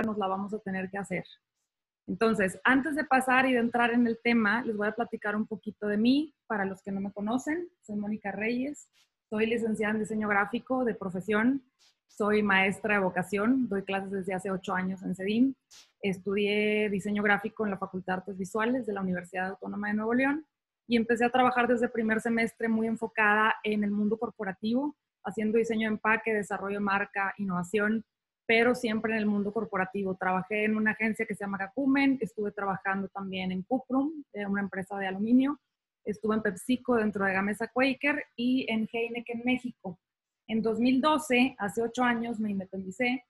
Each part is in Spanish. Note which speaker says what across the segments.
Speaker 1: nos la vamos a tener que hacer. Entonces, antes de pasar y de entrar en el tema, les voy a platicar un poquito de mí. Para los que no me conocen, soy Mónica Reyes, soy licenciada en diseño gráfico de profesión, soy maestra de vocación, doy clases desde hace ocho años en CEDIM, estudié diseño gráfico en la Facultad de Artes Visuales de la Universidad Autónoma de Nuevo León y empecé a trabajar desde el primer semestre muy enfocada en el mundo corporativo, haciendo diseño de empaque, desarrollo de marca, innovación pero siempre en el mundo corporativo. Trabajé en una agencia que se llama Cacumen, estuve trabajando también en Cuprum, una empresa de aluminio, estuve en PepsiCo dentro de Gamesa Quaker y en Heineken México. En 2012, hace ocho años, me independicé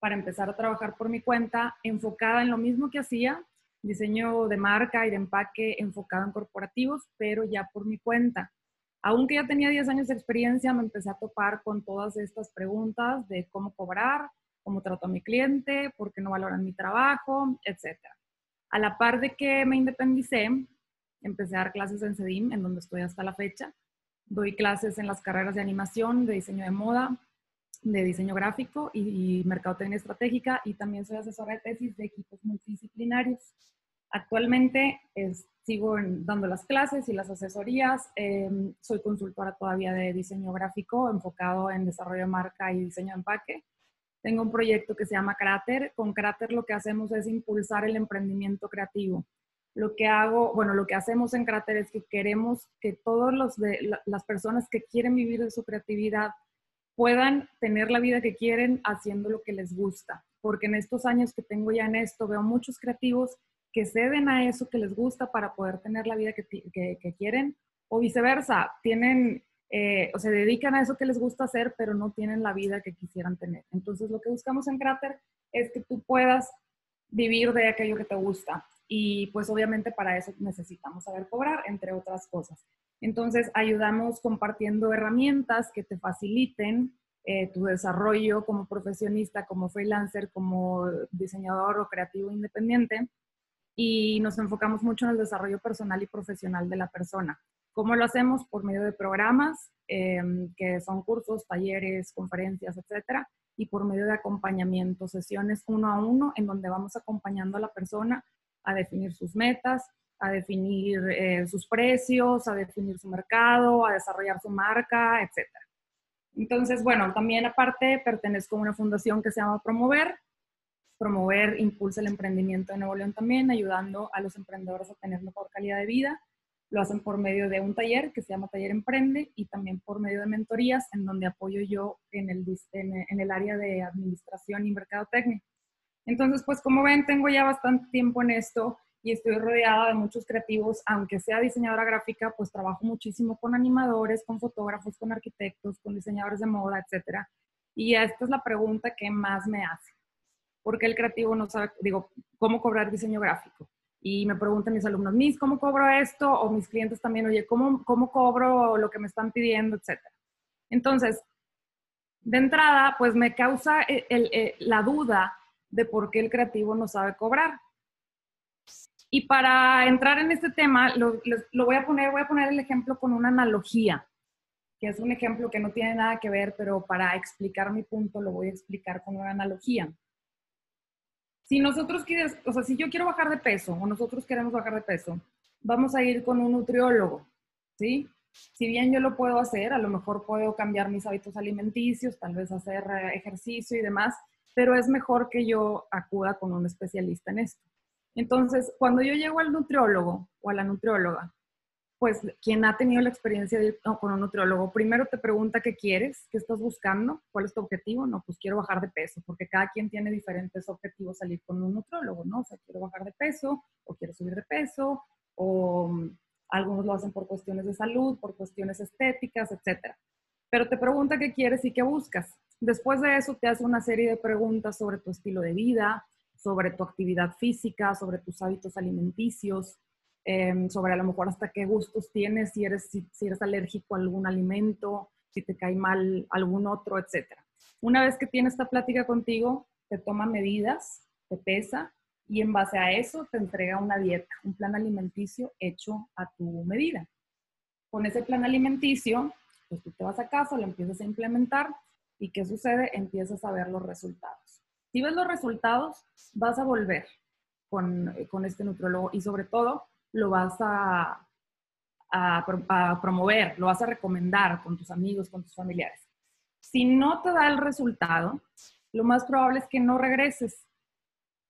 Speaker 1: para empezar a trabajar por mi cuenta, enfocada en lo mismo que hacía, diseño de marca y de empaque enfocado en corporativos, pero ya por mi cuenta. Aunque ya tenía 10 años de experiencia, me empecé a topar con todas estas preguntas de cómo cobrar, cómo trato a mi cliente, por qué no valoran mi trabajo, etc. A la par de que me independicé, empecé a dar clases en CEDIM, en donde estoy hasta la fecha. Doy clases en las carreras de animación, de diseño de moda, de diseño gráfico y, mercadotecnia estratégica y también soy asesora de tesis de equipos multidisciplinarios. Actualmente sigo dando las clases y las asesorías. Em, soy consultora todavía de diseño gráfico enfocado en desarrollo de marca y diseño de empaque. Tengo un proyecto que se llama Cráter. Con Cráter lo que hacemos es impulsar el emprendimiento creativo. Lo que hago, bueno, lo que hacemos en Cráter es que queremos que todas las personas que quieren vivir de su creatividad puedan tener la vida que quieren haciendo lo que les gusta. Porque en estos años que tengo ya en esto, veo muchos creativos que ceden a eso que les gusta para poder tener la vida que, que quieren o viceversa, tienen eh, o se dedican a eso que les gusta hacer, pero no tienen la vida que quisieran tener. Entonces, lo que buscamos en Cráter es que tú puedas vivir de aquello que te gusta. Y pues obviamente para eso necesitamos saber cobrar, entre otras cosas. Entonces, ayudamos compartiendo herramientas que te faciliten eh, tu desarrollo como profesionista, como freelancer, como diseñador o creativo independiente. Y nos enfocamos mucho en el desarrollo personal y profesional de la persona. ¿Cómo lo hacemos? Por medio de programas, em, que son cursos, talleres, conferencias, etcétera, y por medio de acompañamiento, sesiones uno a uno, en donde vamos acompañando a la persona a definir sus metas, a definir eh, sus precios, a definir su mercado, a desarrollar su marca, etcétera. Entonces, bueno, también aparte pertenezco a una fundación que se llama Promover. Promover impulsa el emprendimiento de Nuevo León también, ayudando a los emprendedores a tener mejor calidad de vida lo hacen por medio de un taller que se llama Taller Emprende y también por medio de mentorías en donde apoyo yo en el, en el área de administración y mercadotecnia. Entonces, pues como ven, tengo ya bastante tiempo en esto y estoy rodeada de muchos creativos, aunque sea diseñadora gráfica, pues trabajo muchísimo con animadores, con fotógrafos, con arquitectos, con diseñadores de moda, etc. Y esta es la pregunta que más me hace. ¿Por qué el creativo no sabe, digo, cómo cobrar diseño gráfico? Y me preguntan mis alumnos, mis, ¿cómo cobro esto? O mis clientes también, oye, ¿cómo, cómo cobro lo que me están pidiendo, etcétera? Entonces, de entrada, pues me causa la duda de por qué el creativo no sabe cobrar. Y para entrar en este tema, lo, lo, voy a poner, voy a poner el ejemplo con una analogía, que es un ejemplo que no tiene nada que ver, pero para explicar mi punto lo voy a explicar con una analogía si nosotros quieres, o sea, si yo quiero bajar de peso o nosotros queremos bajar de peso, vamos a ir con un nutriólogo, ¿sí? Si bien yo lo puedo hacer, a lo mejor puedo cambiar mis hábitos alimenticios, tal vez hacer eh, ejercicio y demás, pero es mejor que yo acuda con un especialista en esto. Entonces, cuando yo llego al nutriólogo o a la nutrióloga, pues quien ha tenido la experiencia de ir con un nutriólogo, primero te pregunta qué quieres, qué estás buscando, cuál es tu objetivo. No, pues quiero bajar de peso, porque cada quien tiene diferentes objetivos salir con un nutriólogo, ¿no? O sea, quiero bajar de peso, o quiero subir de peso, o mm, algunos lo hacen por cuestiones de salud, por cuestiones estéticas, etc. Pero te pregunta qué quieres y qué buscas. Después de eso te hace una serie de preguntas sobre tu estilo de vida, sobre tu actividad física, sobre tus hábitos alimenticios, Em, sobre a lo mejor hasta qué gustos tienes, si eres, si, eres alérgico a algún alimento, si te cae mal algún otro, etc. Una vez que tiene esta plática contigo, te toma medidas, te pesa y en base a eso te entrega una dieta, un plan alimenticio hecho a tu medida. Con ese plan alimenticio, pues tú te vas a casa, lo empiezas a implementar y ¿qué sucede? Empiezas a ver los resultados. Si ves los resultados, vas a volver con, con este nutriólogo y sobre todo lo vas a, a, promover, lo vas a recomendar con tus amigos, con tus familiares. Si no te da el resultado, lo más probable es que no regreses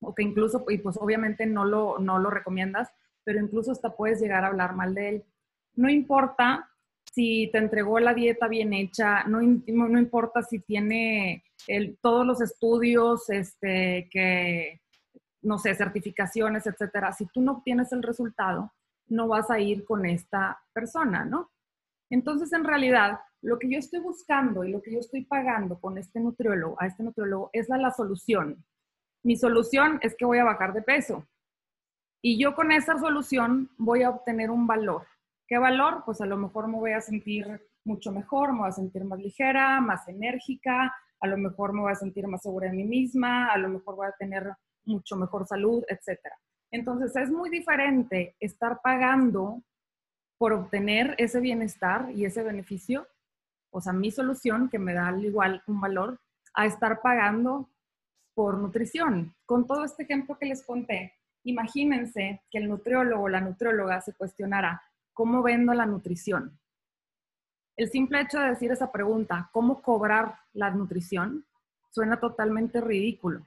Speaker 1: o que incluso, y pues obviamente no lo, no lo recomiendas, pero incluso hasta puedes llegar a hablar mal de él. No importa si te entregó la dieta bien hecha, no, no importa si tiene el, todos los estudios, este, que, no sé, certificaciones, etcétera. Si tú no obtienes el resultado, no vas a ir con esta persona, ¿no? Entonces, en realidad, lo que yo estoy buscando y lo que yo estoy pagando con este nutriólogo, a este nutriólogo, es la, la solución. Mi solución es que voy a bajar de peso. Y yo con esa solución voy a obtener un valor. ¿Qué valor? Pues a lo mejor me voy a sentir mucho mejor, me voy a sentir más ligera, más enérgica, a lo mejor me voy a sentir más segura de mí misma, a lo mejor voy a tener mucho mejor salud, etcétera. Entonces es muy diferente estar pagando por obtener ese bienestar y ese beneficio, o sea, mi solución que me da al igual un valor, a estar pagando por nutrición. Con todo este ejemplo que les conté, imagínense que el nutriólogo o la nutrióloga se cuestionara, ¿cómo vendo la nutrición? El simple hecho de decir esa pregunta, ¿cómo cobrar la nutrición? Suena totalmente ridículo.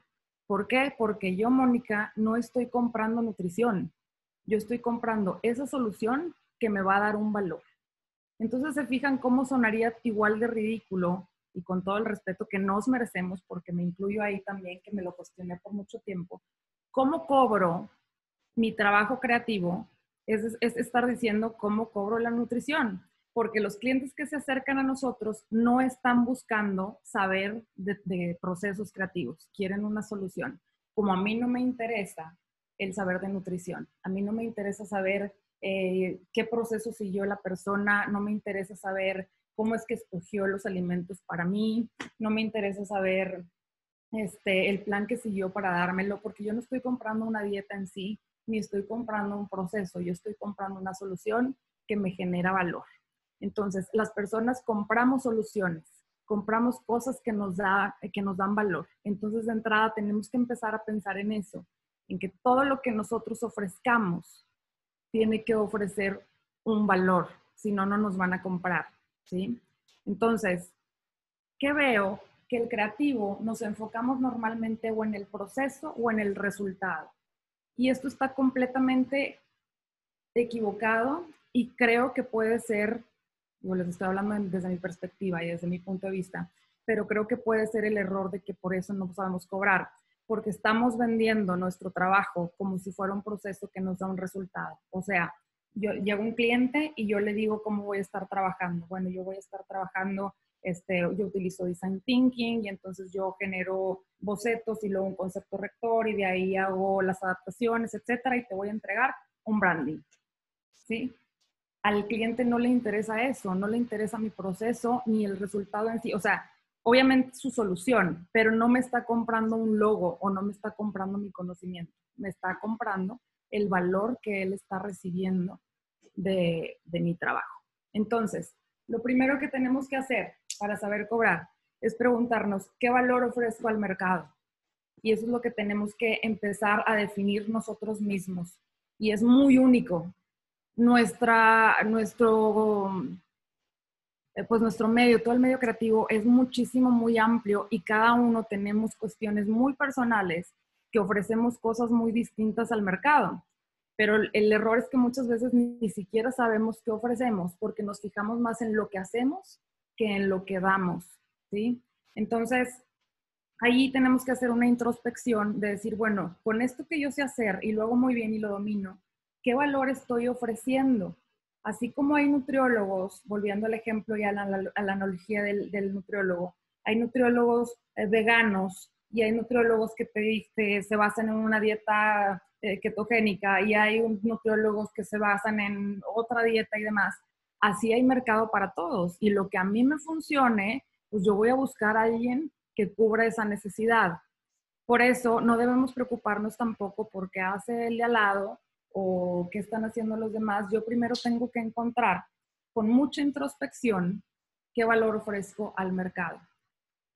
Speaker 1: ¿Por qué? Porque yo, Mónica, no estoy comprando nutrición. Yo estoy comprando esa solución que me va a dar un valor. Entonces se fijan cómo sonaría igual de ridículo y con todo el respeto que nos merecemos, porque me incluyo ahí también, que me lo cuestioné por mucho tiempo. ¿Cómo cobro mi trabajo creativo? Es, es estar diciendo cómo cobro la nutrición porque los clientes que se acercan a nosotros no están buscando saber de, procesos creativos, quieren una solución. Como a mí no me interesa el saber de nutrición, a mí no me interesa saber eh, qué proceso siguió la persona, no me interesa saber cómo es que escogió los alimentos para mí, no me interesa saber este, el plan que siguió para dármelo, porque yo no estoy comprando una dieta en sí, ni estoy comprando un proceso, yo estoy comprando una solución que me genera valor. Entonces, las personas compramos soluciones, compramos cosas que nos, da, que nos dan valor. Entonces, de entrada, tenemos que empezar a pensar en eso, en que todo lo que nosotros ofrezcamos tiene que ofrecer un valor, si no, no nos van a comprar, ¿sí? Entonces, ¿qué veo? Que el creativo nos enfocamos normalmente o en el proceso o en el resultado. Y esto está completamente equivocado y creo que puede ser yo les estoy hablando desde mi perspectiva y desde mi punto de vista, pero creo que puede ser el error de que por eso no sabemos cobrar, porque estamos vendiendo nuestro trabajo como si fuera un proceso que nos da un resultado. O sea, yo llego un cliente y yo le digo cómo voy a estar trabajando. Bueno, yo voy a estar trabajando, este, yo utilizo design thinking y entonces yo genero bocetos y luego un concepto rector y de ahí hago las adaptaciones, etcétera, y te voy a entregar un branding. ¿Sí? Al cliente no le interesa eso, no le interesa mi proceso ni el resultado en sí. O sea, obviamente su solución, pero no me está comprando un logo o no me está comprando mi conocimiento, me está comprando el valor que él está recibiendo de, de mi trabajo. Entonces, lo primero que tenemos que hacer para saber cobrar es preguntarnos qué valor ofrezco al mercado. Y eso es lo que tenemos que empezar a definir nosotros mismos. Y es muy único, nuestra, nuestro, eh, pues nuestro medio, todo el medio creativo es muchísimo, muy amplio y cada uno tenemos cuestiones muy personales que ofrecemos cosas muy distintas al mercado. Pero el error es que muchas veces ni, siquiera sabemos qué ofrecemos porque nos fijamos más en lo que hacemos que en lo que damos, ¿sí? Entonces, ahí tenemos que hacer una introspección de decir, bueno, con esto que yo sé hacer y lo hago muy bien y lo domino, ¿qué valor estoy ofreciendo? Así como hay nutriólogos, volviendo al ejemplo y a la, analogía del, nutriólogo, hay nutriólogos eh, veganos y hay nutriólogos que, te, se basan en una dieta eh, ketogénica y hay nutriólogos que se basan en otra dieta y demás. Así hay mercado para todos y lo que a mí me funcione, pues yo voy a buscar a alguien que cubra esa necesidad. Por eso no debemos preocuparnos tampoco porque hace el de al lado o qué están haciendo los demás, yo primero tengo que encontrar con mucha introspección qué valor ofrezco al mercado.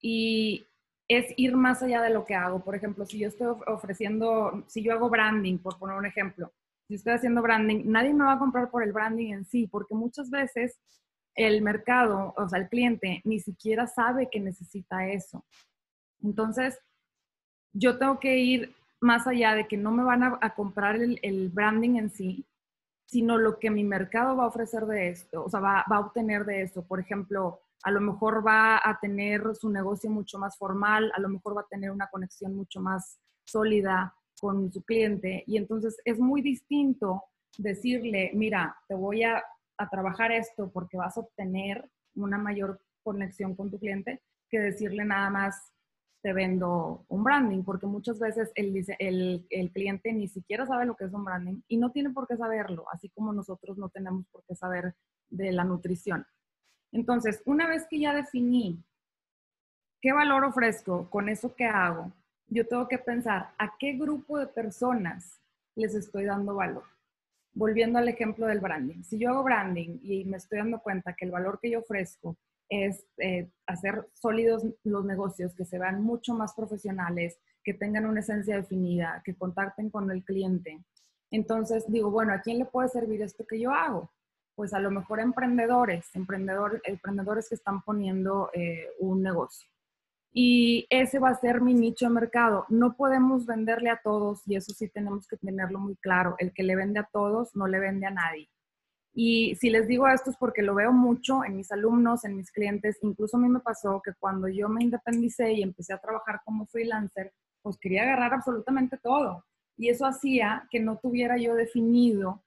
Speaker 1: Y es ir más allá de lo que hago. Por ejemplo, si yo estoy ofreciendo, si yo hago branding, por poner un ejemplo, si estoy haciendo branding, nadie me va a comprar por el branding en sí, porque muchas veces el mercado, o sea, el cliente, ni siquiera sabe que necesita eso. Entonces, yo tengo que ir más allá de que no me van a, comprar el, branding en sí, sino lo que mi mercado va a ofrecer de esto, o sea, va, va a obtener de esto. Por ejemplo, a lo mejor va a tener su negocio mucho más formal, a lo mejor va a tener una conexión mucho más sólida con su cliente. Y entonces es muy distinto decirle, mira, te voy a, trabajar esto porque vas a obtener una mayor conexión con tu cliente, que decirle nada más, te vendo un branding, porque muchas veces el, el, el, cliente ni siquiera sabe lo que es un branding y no tiene por qué saberlo, así como nosotros no tenemos por qué saber de la nutrición. Entonces, una vez que ya definí qué valor ofrezco con eso que hago, yo tengo que pensar a qué grupo de personas les estoy dando valor. Volviendo al ejemplo del branding. Si yo hago branding y me estoy dando cuenta que el valor que yo ofrezco es eh, hacer sólidos los negocios, que se vean mucho más profesionales, que tengan una esencia definida, que contacten con el cliente. Entonces digo, bueno, ¿a quién le puede servir esto que yo hago? pues a lo mejor emprendedores, emprendedor, emprendedores que están poniendo eh, un negocio. Y ese va a ser mi nicho de mercado. No podemos venderle a todos y eso sí tenemos que tenerlo muy claro. El que le vende a todos no le vende a nadie. Y si les digo esto es porque lo veo mucho en mis alumnos, en mis clientes. Incluso a mí me pasó que cuando yo me independicé y empecé a trabajar como freelancer, pues quería agarrar absolutamente todo. Y eso hacía que no tuviera yo definido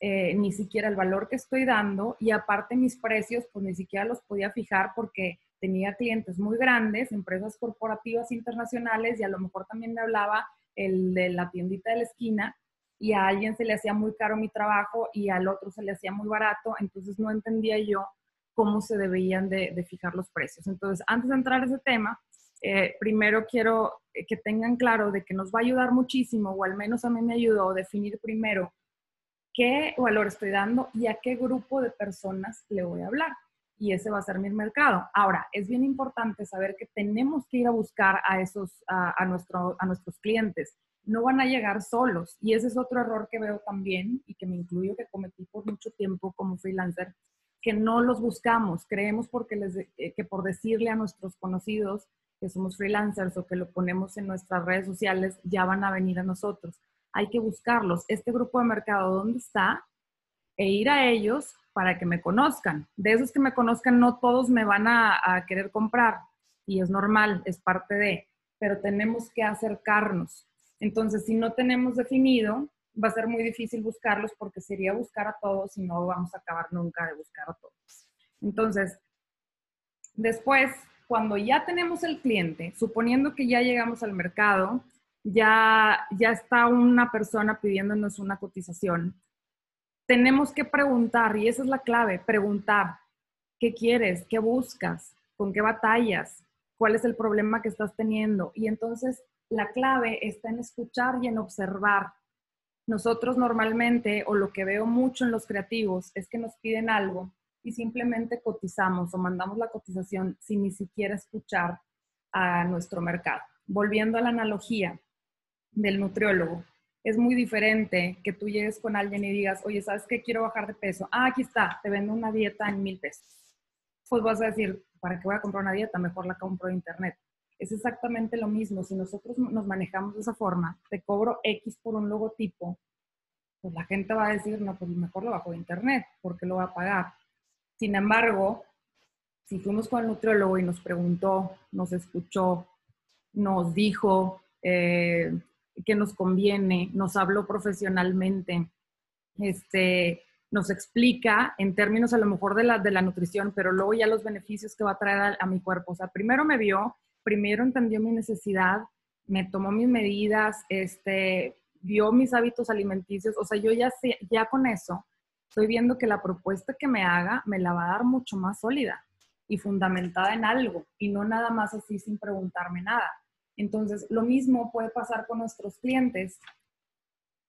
Speaker 1: eh, ni siquiera el valor que estoy dando y aparte mis precios, pues ni siquiera los podía fijar porque tenía clientes muy grandes, empresas corporativas internacionales y a lo mejor también me hablaba el de la tiendita de la esquina y a alguien se le hacía muy caro mi trabajo y al otro se le hacía muy barato, entonces no entendía yo cómo se debían de, fijar los precios. Entonces, antes de entrar a ese tema, eh, primero quiero que tengan claro de que nos va a ayudar muchísimo, o al menos a mí me ayudó definir primero qué valor estoy dando y a qué grupo de personas le voy a hablar. Y ese va a ser mi mercado. Ahora, es bien importante saber que tenemos que ir a buscar a esos, a, nuestro, a nuestros clientes. No van a llegar solos. Y ese es otro error que veo también y que me incluyo, que cometí por mucho tiempo como freelancer, que no los buscamos. Creemos porque les, eh, que por decirle a nuestros conocidos que somos freelancers o que lo ponemos en nuestras redes sociales, ya van a venir a nosotros hay que buscarlos. Este grupo de mercado, ¿dónde está? E ir a ellos para que me conozcan. De esos que me conozcan, no todos me van a, querer comprar y es normal, es parte de, pero tenemos que acercarnos. Entonces, si no tenemos definido, va a ser muy difícil buscarlos porque sería buscar a todos y no vamos a acabar nunca de buscar a todos. Entonces, después, cuando ya tenemos el cliente, suponiendo que ya llegamos al mercado, ya, ya está una persona pidiéndonos una cotización. Tenemos que preguntar, y esa es la clave, preguntar, ¿qué quieres? ¿Qué buscas? ¿Con qué batallas? ¿Cuál es el problema que estás teniendo? Y entonces la clave está en escuchar y en observar. Nosotros normalmente, o lo que veo mucho en los creativos, es que nos piden algo y simplemente cotizamos o mandamos la cotización sin ni siquiera escuchar a nuestro mercado. Volviendo a la analogía, del nutriólogo. Es muy diferente que tú llegues con alguien y digas, oye, ¿sabes qué? Quiero bajar de peso. Ah, aquí está, te vendo una dieta en mil pesos. Pues vas a decir, ¿para qué voy a comprar una dieta? Mejor la compro de internet. Es exactamente lo mismo. Si nosotros nos manejamos de esa forma, te cobro X por un logotipo, pues la gente va a decir, no, pues mejor lo bajo de internet, porque lo va a pagar. Sin embargo, si fuimos con el nutriólogo y nos preguntó, nos escuchó, nos dijo, eh, que nos conviene, nos habló profesionalmente, este, nos explica en términos a lo mejor de la, de la nutrición, pero luego ya los beneficios que va a traer a, mi cuerpo. O sea, primero me vio, primero entendió mi necesidad, me tomó mis medidas, este, vio mis hábitos alimenticios. O sea, yo ya ya con eso, estoy viendo que la propuesta que me haga me la va a dar mucho más sólida y fundamentada en algo y no nada más así sin preguntarme nada. Entonces, lo mismo puede pasar con nuestros clientes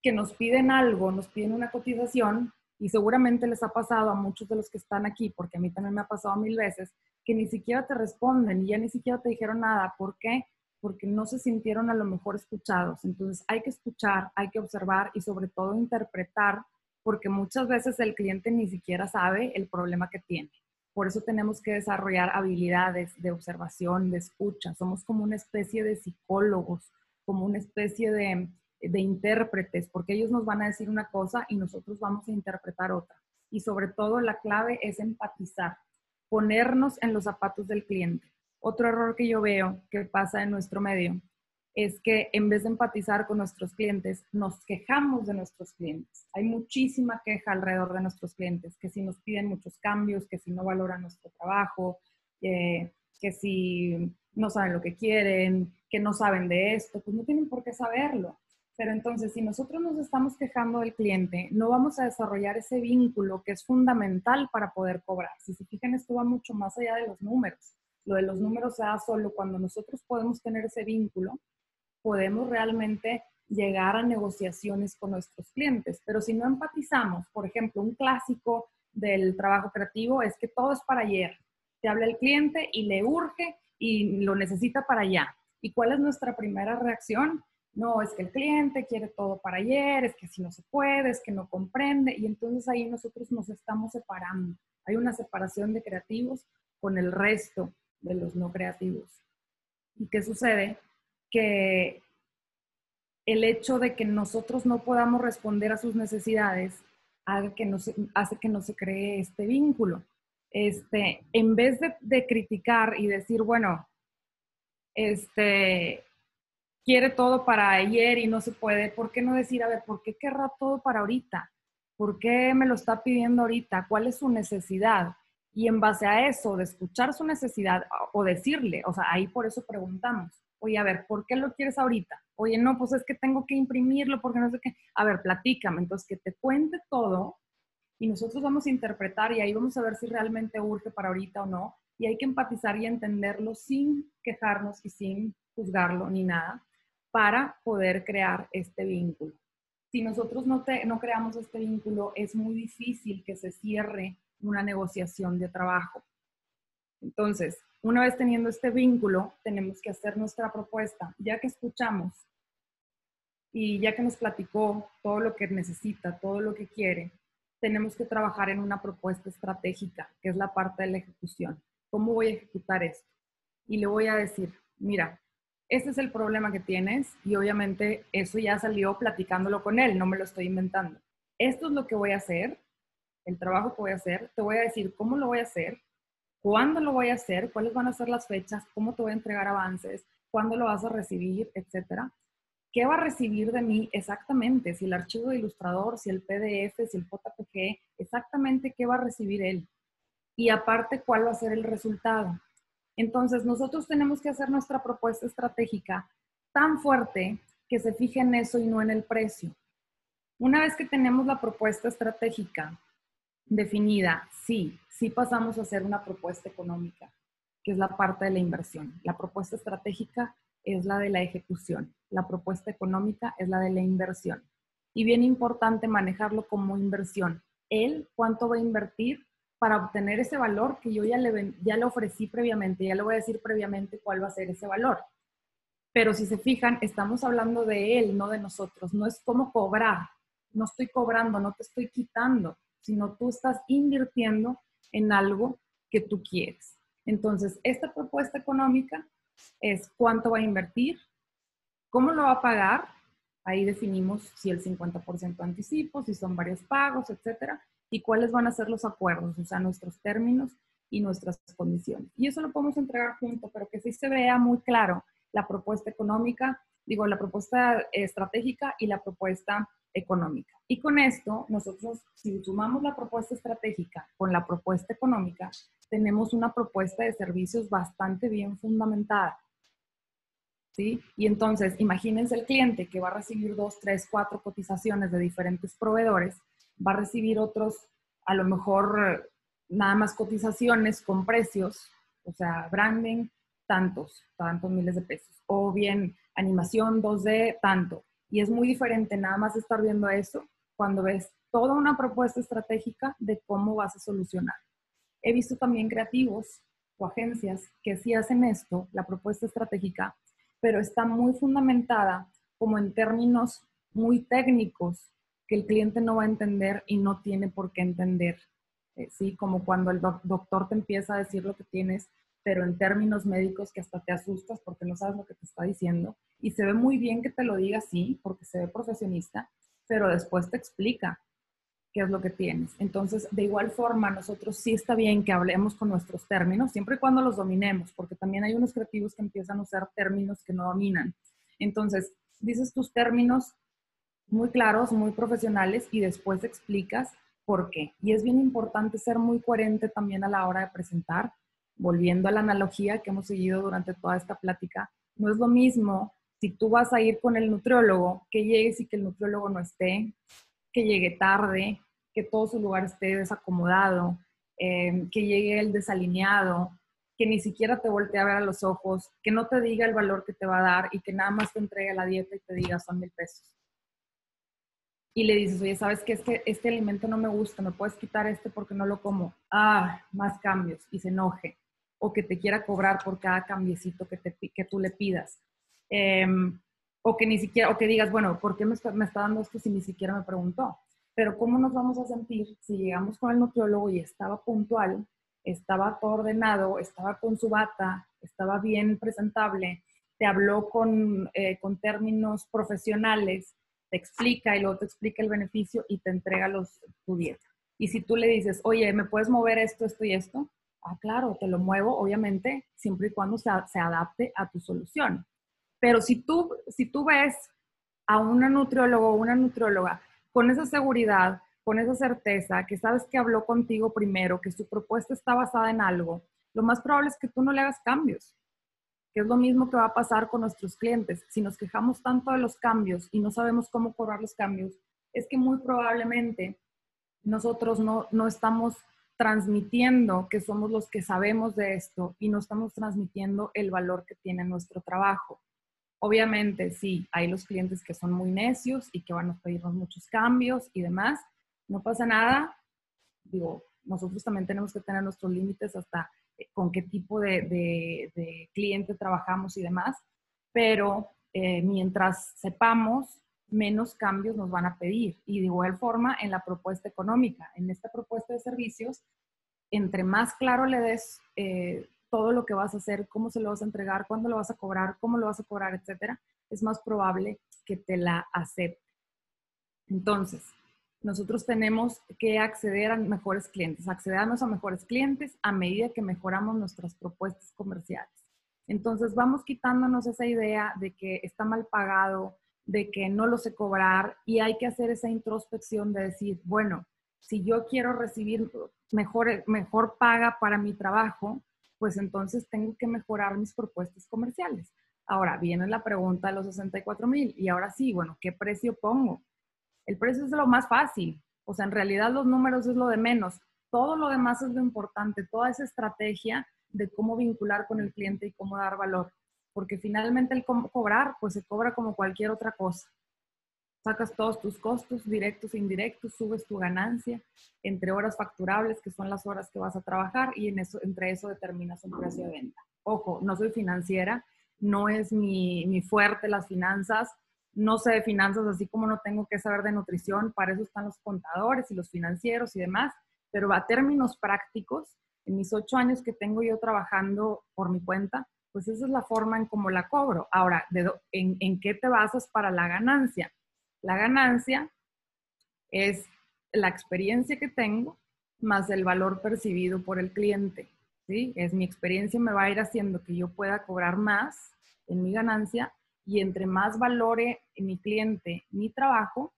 Speaker 1: que nos piden algo, nos piden una cotización y seguramente les ha pasado a muchos de los que están aquí, porque a mí también me ha pasado mil veces, que ni siquiera te responden y ya ni siquiera te dijeron nada. ¿Por qué? Porque no se sintieron a lo mejor escuchados. Entonces hay que escuchar, hay que observar y sobre todo interpretar, porque muchas veces el cliente ni siquiera sabe el problema que tiene. Por eso tenemos que desarrollar habilidades de observación, de escucha. Somos como una especie de psicólogos, como una especie de, de intérpretes, porque ellos nos van a decir una cosa y nosotros vamos a interpretar otra. Y sobre todo la clave es empatizar, ponernos en los zapatos del cliente. Otro error que yo veo que pasa en nuestro medio es que en vez de empatizar con nuestros clientes, nos quejamos de nuestros clientes. Hay muchísima queja alrededor de nuestros clientes, que si nos piden muchos cambios, que si no valoran nuestro trabajo, eh, que si no saben lo que quieren, que no saben de esto, pues no tienen por qué saberlo. Pero entonces, si nosotros nos estamos quejando del cliente, no vamos a desarrollar ese vínculo que es fundamental para poder cobrar. Si se fijan, esto va mucho más allá de los números. Lo de los números se da solo cuando nosotros podemos tener ese vínculo, podemos realmente llegar a negociaciones con nuestros clientes. Pero si no empatizamos, por ejemplo, un clásico del trabajo creativo es que todo es para ayer. Te habla el cliente y le urge y lo necesita para allá. ¿Y cuál es nuestra primera reacción? No, es que el cliente quiere todo para ayer, es que así no se puede, es que no comprende, y entonces ahí nosotros nos estamos separando. Hay una separación de creativos con el resto de los no creativos. ¿Y qué sucede? Que el hecho de que nosotros no podamos responder a sus necesidades hace que no se, cree este vínculo. Este, en vez de criticar y decir, bueno, este, quiere todo para ayer y no se puede, ¿por qué no decir, a ver, ¿por qué querrá todo para ahorita? ¿Por qué me lo está pidiendo ahorita? ¿Cuál es su necesidad? Y en base a eso, de escuchar su necesidad o decirle, o sea, ahí por eso preguntamos, oye, a ver, ¿por qué lo quieres ahorita? Oye, no, pues es que tengo que imprimirlo porque no sé qué. A ver, platícame, entonces que te cuente todo y nosotros vamos a interpretar y ahí vamos a ver si realmente urge para ahorita o no. Y hay que empatizar y entenderlo sin quejarnos y sin juzgarlo ni nada para poder crear este vínculo. Si nosotros no, creamos este vínculo, es muy difícil que se cierre una negociación de trabajo. Entonces, una vez teniendo este vínculo, tenemos que hacer nuestra propuesta. Ya que escuchamos y ya que nos platicó todo lo que necesita, todo lo que quiere, tenemos que trabajar en una propuesta estratégica, que es la parte de la ejecución. ¿Cómo voy a ejecutar esto? Y le voy a decir, mira, este es el problema que tienes y obviamente eso ya salió platicándolo con él, no me lo estoy inventando. Esto es lo que voy a hacer, el trabajo que voy a hacer, te voy a decir cómo lo voy a hacer, cuándo lo voy a hacer, cuáles van a ser las fechas, cómo te voy a entregar avances, cuándo lo vas a recibir, etcétera. ¿Qué va a recibir de mí exactamente? Si el archivo de ilustrador, si el PDF, si el JPG, exactamente qué va a recibir él. Y aparte, cuál va a ser el resultado. Entonces, nosotros tenemos que hacer nuestra propuesta estratégica tan fuerte que se fije en eso y no en el precio. Una vez que tenemos la propuesta estratégica definida, sí, sí pasamos a hacer una propuesta económica, que es la parte de la inversión. La propuesta estratégica es la de la ejecución. La propuesta económica es la de la inversión. Y bien importante manejarlo como inversión. Él, ¿cuánto va a invertir? Para obtener ese valor que yo ya le, ya le ofrecí previamente, ya le voy a decir previamente cuál va a ser ese valor. Pero si se fijan, estamos hablando de él, no de nosotros. No es como cobrar. No estoy cobrando, no te estoy quitando, sino tú estás invirtiendo en algo que tú quieres. Entonces, esta propuesta económica es cuánto va a invertir, cómo lo va a pagar. Ahí definimos si el 50% anticipo, si son varios pagos, etcétera y cuáles van a ser los acuerdos, o sea, nuestros términos y nuestras condiciones. Y eso lo podemos entregar junto, pero que sí se vea muy claro la propuesta económica, digo, la propuesta estratégica y la propuesta económica. Y con esto, nosotros, si sumamos la propuesta estratégica con la propuesta económica, tenemos una propuesta de servicios bastante bien fundamentada. ¿Sí? Y entonces, imagínense el cliente que va a recibir dos, tres, cuatro cotizaciones de diferentes proveedores va a recibir otros, a lo mejor nada más cotizaciones con precios, o sea, branding, tantos, tantos miles de pesos, o bien animación 2D, tanto. Y es muy diferente nada más estar viendo eso cuando ves toda una propuesta estratégica de cómo vas a solucionar. He visto también creativos o agencias que sí hacen esto, la propuesta estratégica, pero está muy fundamentada como en términos muy técnicos que el cliente no va a entender y no tiene por qué entender. Eh, sí, como cuando el doctor te empieza a decir lo que tienes, pero en términos médicos que hasta te asustas porque no sabes lo que te está diciendo. Y se ve muy bien que te lo diga así, porque se ve profesionista, pero después te explica qué es lo que tienes. Entonces, de igual forma, nosotros sí está bien que hablemos con nuestros términos, siempre y cuando los dominemos, porque también hay unos creativos que empiezan a usar términos que no dominan. Entonces, dices tus términos muy claros, muy profesionales y después explicas por qué. Y es bien importante ser muy coherente también a la hora de presentar. Volviendo a la analogía que hemos seguido durante toda esta plática, no es lo mismo si tú vas a ir con el nutriólogo, que llegues y que el nutriólogo no esté, que llegue tarde, que todo su lugar esté desacomodado, eh, que llegue el desalineado, que ni siquiera te voltee a ver a los ojos, que no te diga el valor que te va a dar y que nada más te entregue la dieta y te diga son mil pesos. Y le dices, oye, ¿sabes qué? Es que este alimento no me gusta, me puedes quitar este porque no lo como. Ah, más cambios y se enoje. O que te quiera cobrar por cada cambiecito que, te, que tú le pidas. Em, o que ni siquiera, o que digas, bueno, ¿por qué me está, me está dando esto si ni siquiera me preguntó? Pero ¿cómo nos vamos a sentir si llegamos con el nutriólogo y estaba puntual estaba todo ordenado, estaba con su bata, estaba bien presentable, te habló con, eh, con términos profesionales, te explica y luego te explica el beneficio y te entrega los, tu dieta. Y si tú le dices, oye, ¿me puedes mover esto, esto y esto? Ah, claro, te lo muevo, obviamente, siempre y cuando se, se adapte a tu solución. Pero si tú, si tú ves a una nutriólogo o una nutrióloga con esa seguridad, con esa certeza, que sabes que habló contigo primero, que su propuesta está basada en algo, lo más probable es que tú no le hagas cambios, es lo mismo que va a pasar con nuestros clientes. Si nos quejamos tanto de los cambios y no sabemos cómo cobrar los cambios, es que muy probablemente nosotros no, no estamos transmitiendo que somos los que sabemos de esto y no estamos transmitiendo el valor que tiene nuestro trabajo. Obviamente, sí, hay los clientes que son muy necios y que van a pedirnos muchos cambios y demás, no pasa nada. Digo, nosotros también tenemos que tener nuestros límites hasta con qué tipo de, cliente trabajamos y demás, pero eh, mientras sepamos, menos cambios nos van a pedir. Y de igual forma en la propuesta económica, en esta propuesta de servicios, entre más claro le des eh, todo lo que vas a hacer, cómo se lo vas a entregar, cuándo lo vas a cobrar, cómo lo vas a cobrar, etcétera, es más probable que te la acepte. Entonces, nosotros tenemos que acceder a mejores clientes, accedernos a mejores clientes a medida que mejoramos nuestras propuestas comerciales. Entonces vamos quitándonos esa idea de que está mal pagado, de que no lo sé cobrar y hay que hacer esa introspección de decir, bueno, si yo quiero recibir mejor, mejor paga para mi trabajo, pues entonces tengo que mejorar mis propuestas comerciales. Ahora viene la pregunta de los 64 mil y ahora sí, bueno, ¿qué precio pongo? El precio es lo más fácil, o sea, en realidad los números es lo de menos. Todo lo demás es lo importante, toda esa estrategia de cómo vincular con el cliente y cómo dar valor. Porque finalmente el cómo cobrar, pues se cobra como cualquier otra cosa. Sacas todos tus costos, directos e indirectos, subes tu ganancia entre horas facturables, que son las horas que vas a trabajar, y en eso, entre eso determinas un precio de venta. Ojo, no soy financiera, no es mi, mi fuerte las finanzas, no sé de finanzas, así como no tengo que saber de nutrición, para eso están los contadores y los financieros y demás, pero a términos prácticos, en mis ocho años que tengo yo trabajando por mi cuenta, pues esa es la forma en cómo la cobro. Ahora, en, ¿en qué te basas para la ganancia? La ganancia es la experiencia que tengo más el valor percibido por el cliente. ¿sí? Es mi experiencia me va a ir haciendo que yo pueda cobrar más en mi ganancia y entre más valore mi cliente mi trabajo,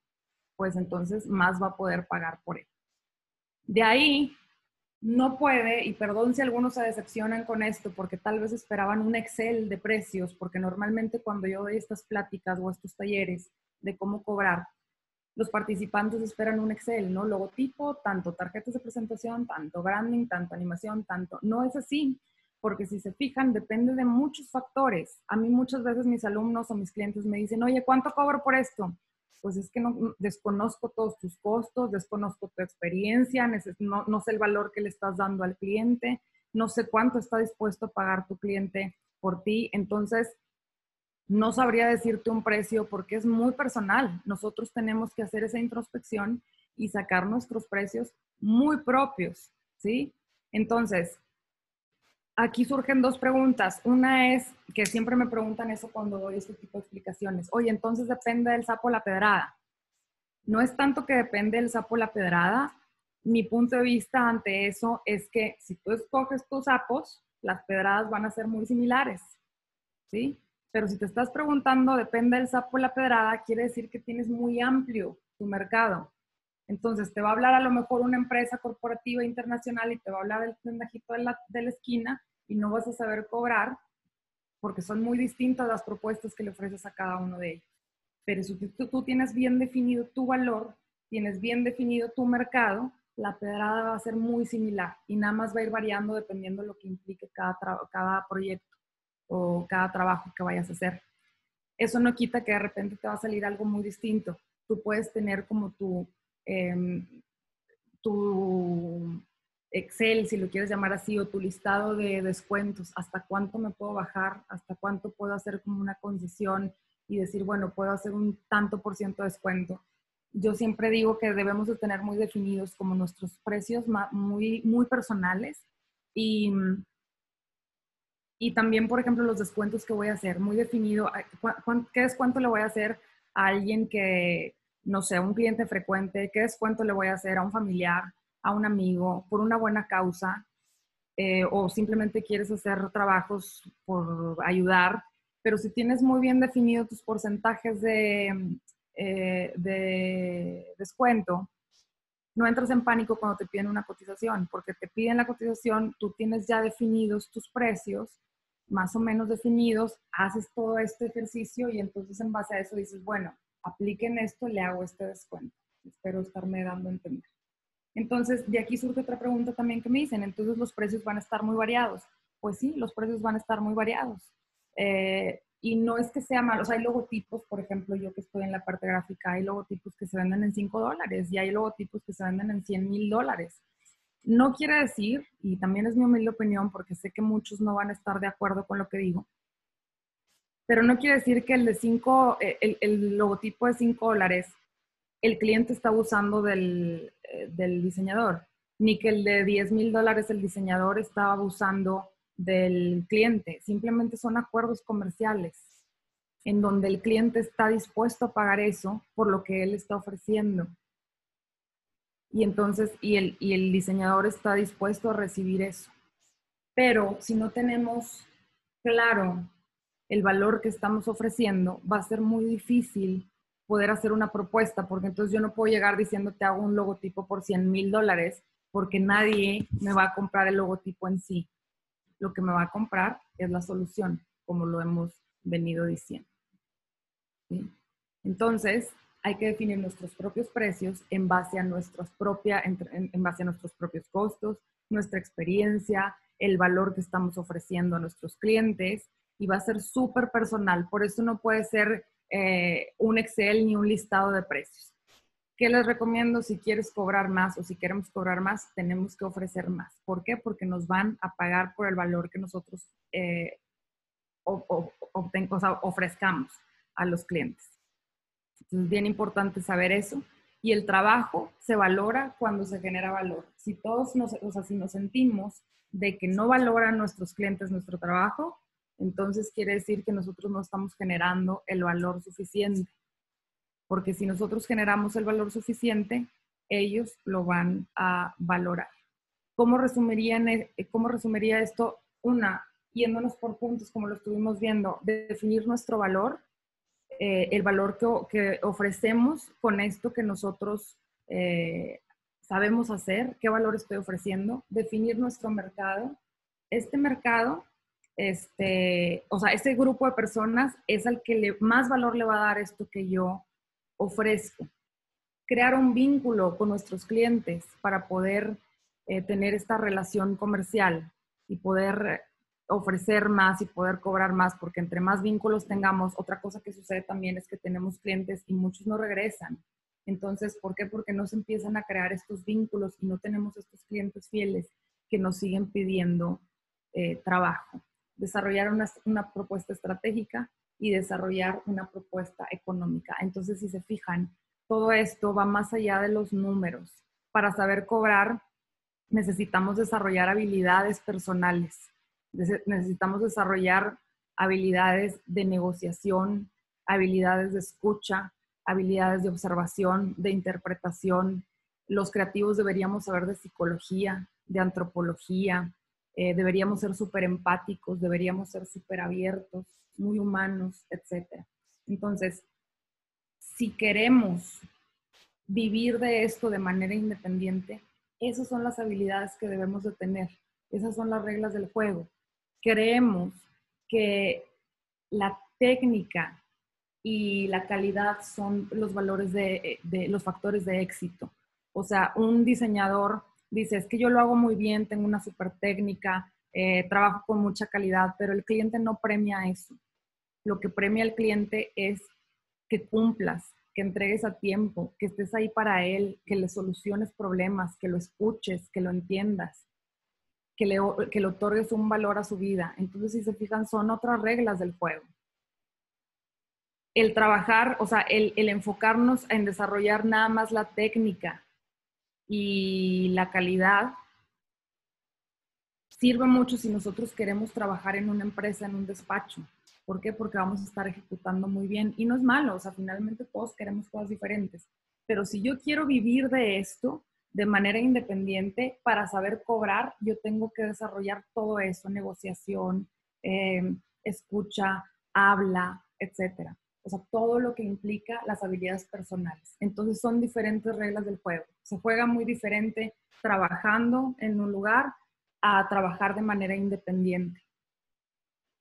Speaker 1: pues entonces más va a poder pagar por él. De ahí, no puede, y perdón si algunos se decepcionan con esto, porque tal vez esperaban un Excel de precios, porque normalmente cuando yo doy estas pláticas o estos talleres de cómo cobrar, los participantes esperan un Excel, ¿no? Logotipo, tanto tarjetas de presentación, tanto branding, tanto animación, tanto. No es así porque si se fijan, depende de muchos factores. A mí muchas veces mis alumnos o mis clientes me dicen, oye, ¿cuánto cobro por esto? Pues es que no, desconozco todos tus costos, desconozco tu experiencia, no, no sé el valor que le estás dando al cliente, no sé cuánto está dispuesto a pagar tu cliente por ti. Entonces, no sabría decirte un precio porque es muy personal. Nosotros tenemos que hacer esa introspección y sacar nuestros precios muy propios, ¿sí? Entonces, aquí surgen dos preguntas. Una es que siempre me preguntan eso cuando doy este tipo de explicaciones. Oye, entonces depende del sapo la pedrada. No es tanto que depende del sapo la pedrada. Mi punto de vista ante eso es que si tú escoges tus sapos, las pedradas van a ser muy similares, ¿sí? Pero si te estás preguntando, depende del sapo la pedrada, quiere decir que tienes muy amplio tu mercado. Entonces, te va a hablar a lo mejor una empresa corporativa internacional y te va a hablar el pendejito de la, de la esquina y no vas a saber cobrar porque son muy distintas las propuestas que le ofreces a cada uno de ellos. Pero si tú, tú tienes bien definido tu valor, tienes bien definido tu mercado, la pedrada va a ser muy similar y nada más va a ir variando dependiendo de lo que implique cada, cada proyecto o cada trabajo que vayas a hacer. Eso no quita que de repente te va a salir algo muy distinto. Tú puedes tener como tu, em, tu Excel, si lo quieres llamar así, o tu listado de descuentos, hasta cuánto me puedo bajar, hasta cuánto puedo hacer como una concesión y decir, bueno, puedo hacer un tanto por ciento de descuento. Yo siempre digo que debemos de tener muy definidos como nuestros precios muy, muy personales y, y también, por ejemplo, los descuentos que voy a hacer, muy definido, ¿qué descuento le voy a hacer a alguien que, no sé, un cliente frecuente? ¿Qué descuento le voy a hacer a un familiar? A un amigo por una buena causa eh, o simplemente quieres hacer trabajos por ayudar, pero si tienes muy bien definido tus porcentajes de, eh, de descuento, no entras en pánico cuando te piden una cotización, porque te piden la cotización, tú tienes ya definidos tus precios, más o menos definidos, haces todo este ejercicio y entonces en base a eso dices, bueno, apliquen esto, le hago este descuento. Espero estarme dando a entender. Entonces, de aquí surge otra pregunta también que me dicen, entonces los precios van a estar muy variados. Pues sí, los precios van a estar muy variados. Eh, y no es que sea malo, hay logotipos, por ejemplo, yo que estoy en la parte gráfica, hay logotipos que se venden en 5 dólares y hay logotipos que se venden en 100 mil dólares. No quiere decir, y también es mi humilde opinión, porque sé que muchos no van a estar de acuerdo con lo que digo, pero no quiere decir que el de 5, eh, el, el logotipo de 5 dólares el cliente está usando del, eh, del diseñador, ni que el de 10 mil dólares el diseñador estaba abusando del cliente. Simplemente son acuerdos comerciales en donde el cliente está dispuesto a pagar eso por lo que él está ofreciendo. Y entonces, y el, y el diseñador está dispuesto a recibir eso. Pero si no tenemos claro el valor que estamos ofreciendo, va a ser muy difícil poder hacer una propuesta, porque entonces yo no puedo llegar diciendo te hago un logotipo por 100 mil dólares, porque nadie me va a comprar el logotipo en sí. Lo que me va a comprar es la solución, como lo hemos venido diciendo. Entonces, hay que definir nuestros propios precios en base a nuestras propias, en base a nuestros propios costos, nuestra experiencia, el valor que estamos ofreciendo a nuestros clientes y va a ser súper personal. Por eso no puede ser eh, un Excel ni un listado de precios. ¿Qué les recomiendo? Si quieres cobrar más o si queremos cobrar más, tenemos que ofrecer más. ¿Por qué? Porque nos van a pagar por el valor que nosotros eh, ofrezcamos a los clientes. es bien importante saber eso. Y el trabajo se valora cuando se genera valor. Si todos nos, o sea, si nos sentimos de que no valoran nuestros clientes nuestro trabajo, entonces quiere decir que nosotros no estamos generando el valor suficiente. Porque si nosotros generamos el valor suficiente, ellos lo van a valorar. ¿Cómo resumiría, e, cómo resumiría esto? Una, yéndonos por puntos, como lo estuvimos viendo, definir nuestro valor, eh, el valor que, ofrecemos con esto que nosotros eh, sabemos hacer, qué valor estoy ofreciendo, definir nuestro mercado. Este mercado este, o sea, ese grupo de personas es al que le, más valor le va a dar esto que yo ofrezco. Crear un vínculo con nuestros clientes para poder eh, tener esta relación comercial y poder ofrecer más y poder cobrar más, porque entre más vínculos tengamos, otra cosa que sucede también es que tenemos clientes y muchos no regresan. Entonces, ¿por qué? Porque no se empiezan a crear estos vínculos y no tenemos estos clientes fieles que nos siguen pidiendo eh, trabajo. Desarrollar una, propuesta estratégica y desarrollar una propuesta económica. Entonces, si se fijan, todo esto va más allá de los números. Para saber cobrar, necesitamos desarrollar habilidades personales, necesitamos desarrollar habilidades de negociación, habilidades de escucha, habilidades de observación, de interpretación. Los creativos deberíamos saber de psicología, de antropología, eh, deberíamos ser súper empáticos, deberíamos ser súper abiertos, muy humanos, etc. Entonces, si queremos vivir de esto de manera independiente, esas son las habilidades que debemos de tener, esas son las reglas del juego. Creemos que la técnica y la calidad son los valores de, los factores de éxito. O sea, un diseñador dice, es que yo lo hago muy bien, tengo una super técnica, eh, trabajo con mucha calidad, pero el cliente no premia eso. Lo que premia al cliente es que cumplas, que entregues a tiempo, que estés ahí para él, que le soluciones problemas, que lo escuches, que lo entiendas, que le, que le otorgues un valor a su vida. Entonces, si se fijan, son otras reglas del juego. El trabajar, o sea, el, el enfocarnos en desarrollar nada más la técnica y la calidad sirve mucho si nosotros queremos trabajar en una empresa, en un despacho. ¿Por qué? Porque vamos a estar ejecutando muy bien. Y no es malo, o sea, finalmente todos queremos cosas diferentes. Pero si yo quiero vivir de esto de manera independiente, para saber cobrar, yo tengo que desarrollar todo eso, negociación, eh, escucha, habla, etcétera. O sea, todo lo que implica las habilidades personales. Entonces son diferentes reglas del juego. Se juega muy diferente trabajando en un lugar a trabajar de manera independiente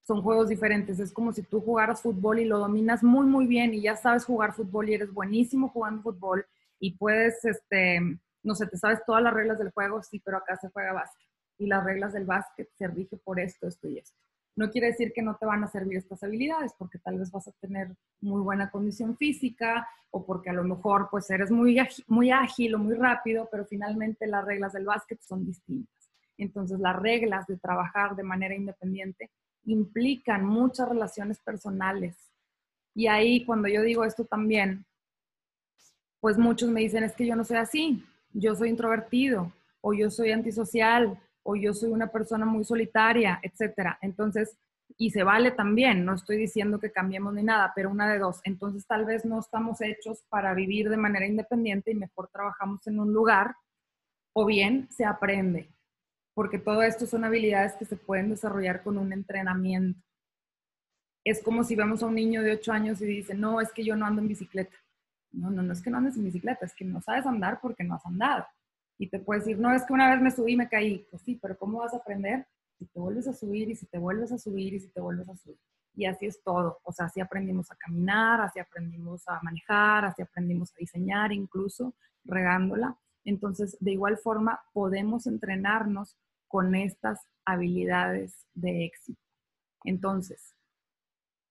Speaker 1: son juegos diferentes. Es como si tú jugaras fútbol y lo dominas muy, muy bien y ya sabes jugar fútbol y eres buenísimo jugando fútbol y puedes, este, no sé, te sabes todas las reglas del juego, sí, pero acá se juega básquet y las reglas del básquet se rige por esto, esto y esto. No quiere decir que no te van a servir estas habilidades, porque tal vez vas a tener muy buena condición física o porque a lo mejor pues eres muy, muy ágil o muy rápido, pero finalmente las reglas del básquet son distintas. Entonces las reglas de trabajar de manera independiente implican muchas relaciones personales. Y ahí cuando yo digo esto también, pues muchos me dicen, es que yo no soy así, yo soy introvertido, o yo soy antisocial, o yo soy una persona muy solitaria, etcétera. Entonces, y se vale también, no estoy diciendo que cambiemos ni nada, pero una de dos. Entonces, tal vez no estamos hechos para vivir de manera independiente y mejor trabajamos en un lugar, o bien se aprende porque todo esto son habilidades que se pueden desarrollar con un entrenamiento. Es como si vemos a un niño de 8 años y dice, no, es que yo no ando en bicicleta. No, no, no es que no andes en bicicleta, es que no sabes andar porque no has andado. Y te puedes decir, no, es que una vez me subí y me caí. Pues sí, pero ¿cómo vas a aprender? Si te vuelves a subir y si te vuelves a subir y si te vuelves a subir. Y así es todo. O sea, así aprendimos a caminar, así aprendimos a manejar, así aprendimos a diseñar, incluso regándola. Entonces, de igual forma, podemos entrenarnos con estas habilidades de éxito. Entonces,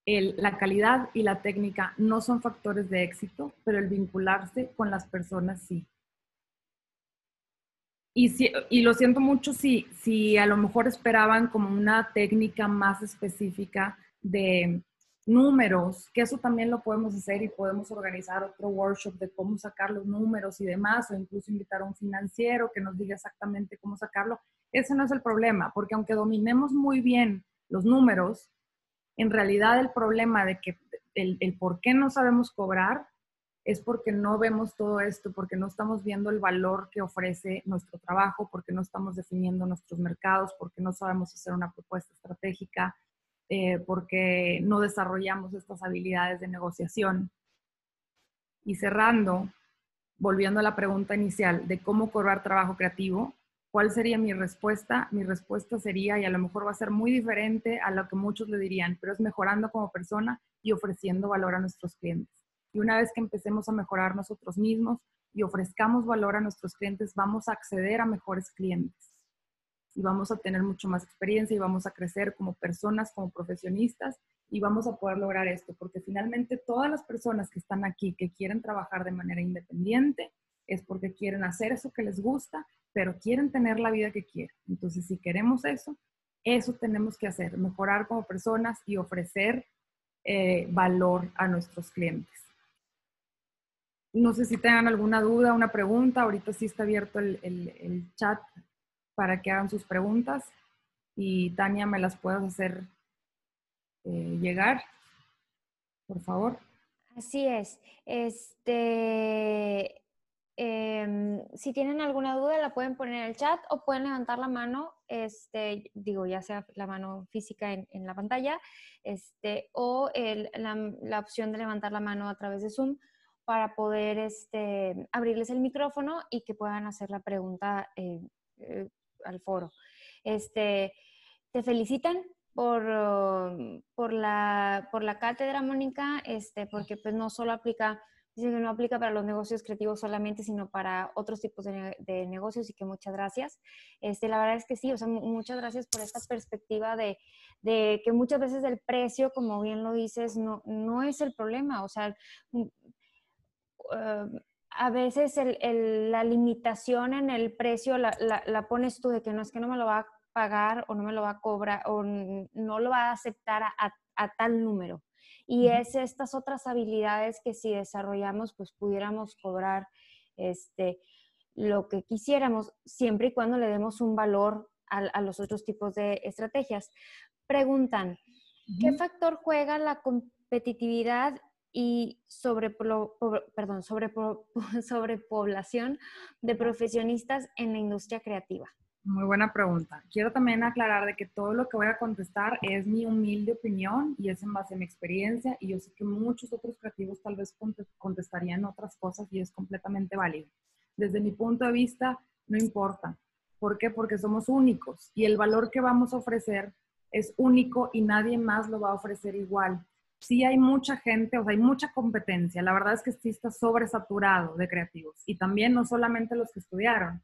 Speaker 1: la calidad y la técnica no son factores de éxito, pero el vincularse con las personas sí. Y, y lo siento mucho si, si a lo mejor esperaban como una técnica más específica de números, que eso también lo podemos hacer y podemos organizar otro workshop de cómo sacar los números y demás, o incluso invitar a un financiero que nos diga exactamente cómo sacarlo. Ese no es el problema, porque aunque dominemos muy bien los números, en realidad el problema de que el, el por qué no sabemos cobrar es porque no vemos todo esto, porque no estamos viendo el valor que ofrece nuestro trabajo, porque no estamos definiendo nuestros mercados, porque no sabemos hacer una propuesta estratégica, eh, porque no desarrollamos estas habilidades de negociación. Y cerrando, volviendo a la pregunta inicial de cómo cobrar trabajo creativo, ¿Cuál sería mi respuesta? Mi respuesta sería, y a lo mejor va a ser muy diferente a lo que muchos le dirían, pero es mejorando como persona y ofreciendo valor a nuestros clientes. Y una vez que empecemos a mejorar nosotros mismos y ofrezcamos valor a nuestros clientes, vamos a acceder a mejores clientes y vamos a tener mucho más experiencia y vamos a crecer como personas, como profesionistas y vamos a poder lograr esto, porque finalmente todas las personas que están aquí, que quieren trabajar de manera independiente, es porque quieren hacer eso que les gusta, pero quieren tener la vida que quieren. Entonces, si queremos eso, eso tenemos que hacer, mejorar como personas y ofrecer eh, valor a nuestros clientes. No sé si tengan alguna duda, una pregunta. Ahorita sí está abierto el, chat para que hagan sus preguntas y Tania me las puedas hacer eh, llegar, por favor.
Speaker 2: Así es. Este, em, si tienen alguna duda, la pueden poner en el chat o pueden levantar la mano, este, digo, ya sea la mano física en, la pantalla, este, o la, opción de levantar la mano a través de Zoom para poder este, abrirles el micrófono y que puedan hacer la pregunta eh, eh, al foro. Este, te felicitan por, por, la, por la cátedra, Mónica, este, porque pues no solo aplica, dice que no aplica para los negocios creativos solamente, sino para otros tipos de, de, negocios y que muchas gracias. Este, la verdad es que sí, o sea, muchas gracias por esta perspectiva de, de que muchas veces el precio, como bien lo dices, no, no es el problema, o sea, Em, a veces la limitación en el precio la, pones tú de que no es que no me lo va a pagar o no me lo va a cobrar o no lo va a aceptar a, tal número. Y es estas otras habilidades que si desarrollamos, pues pudiéramos cobrar este, lo que quisiéramos, siempre y cuando le demos un valor a, los otros tipos de estrategias. Preguntan, ¿qué factor juega la competitividad y sobre, perdón, sobre, sobre población de profesionistas en la industria creativa?
Speaker 1: Muy buena pregunta. Quiero también aclarar de que todo lo que voy a contestar es mi humilde opinión y es en base a mi experiencia y yo sé que muchos otros creativos tal vez contestarían otras cosas y es completamente válido. Desde mi punto de vista, no importa. ¿Por qué? Porque somos únicos y el valor que vamos a ofrecer es único y nadie más lo va a ofrecer igual sí hay mucha gente, o sea, hay mucha competencia. La verdad es que sí está sobresaturado de creativos. Y también no solamente los que estudiaron,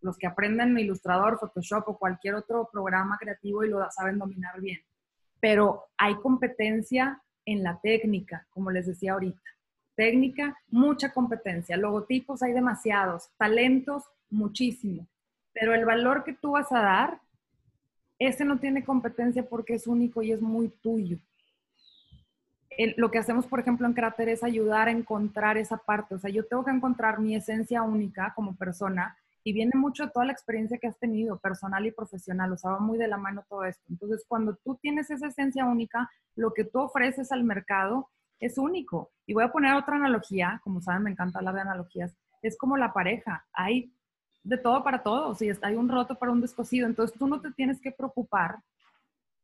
Speaker 1: los que aprenden Illustrator, Photoshop o cualquier otro programa creativo y lo saben dominar bien. Pero hay competencia en la técnica, como les decía ahorita. Técnica, mucha competencia. Logotipos hay demasiados. Talentos, muchísimo. Pero el valor que tú vas a dar, ese no tiene competencia porque es único y es muy tuyo lo que hacemos, por ejemplo, en Cráter es ayudar a encontrar esa parte. O sea, yo tengo que encontrar mi esencia única como persona y viene mucho de toda la experiencia que has tenido, personal y profesional. O sea, va muy de la mano todo esto. Entonces, cuando tú tienes esa esencia única, lo que tú ofreces al mercado es único. Y voy a poner otra analogía, como saben, me encanta hablar de analogías. Es como la pareja. Hay de todo para todos. Y hay un roto para un descosido. Entonces, tú no te tienes que preocupar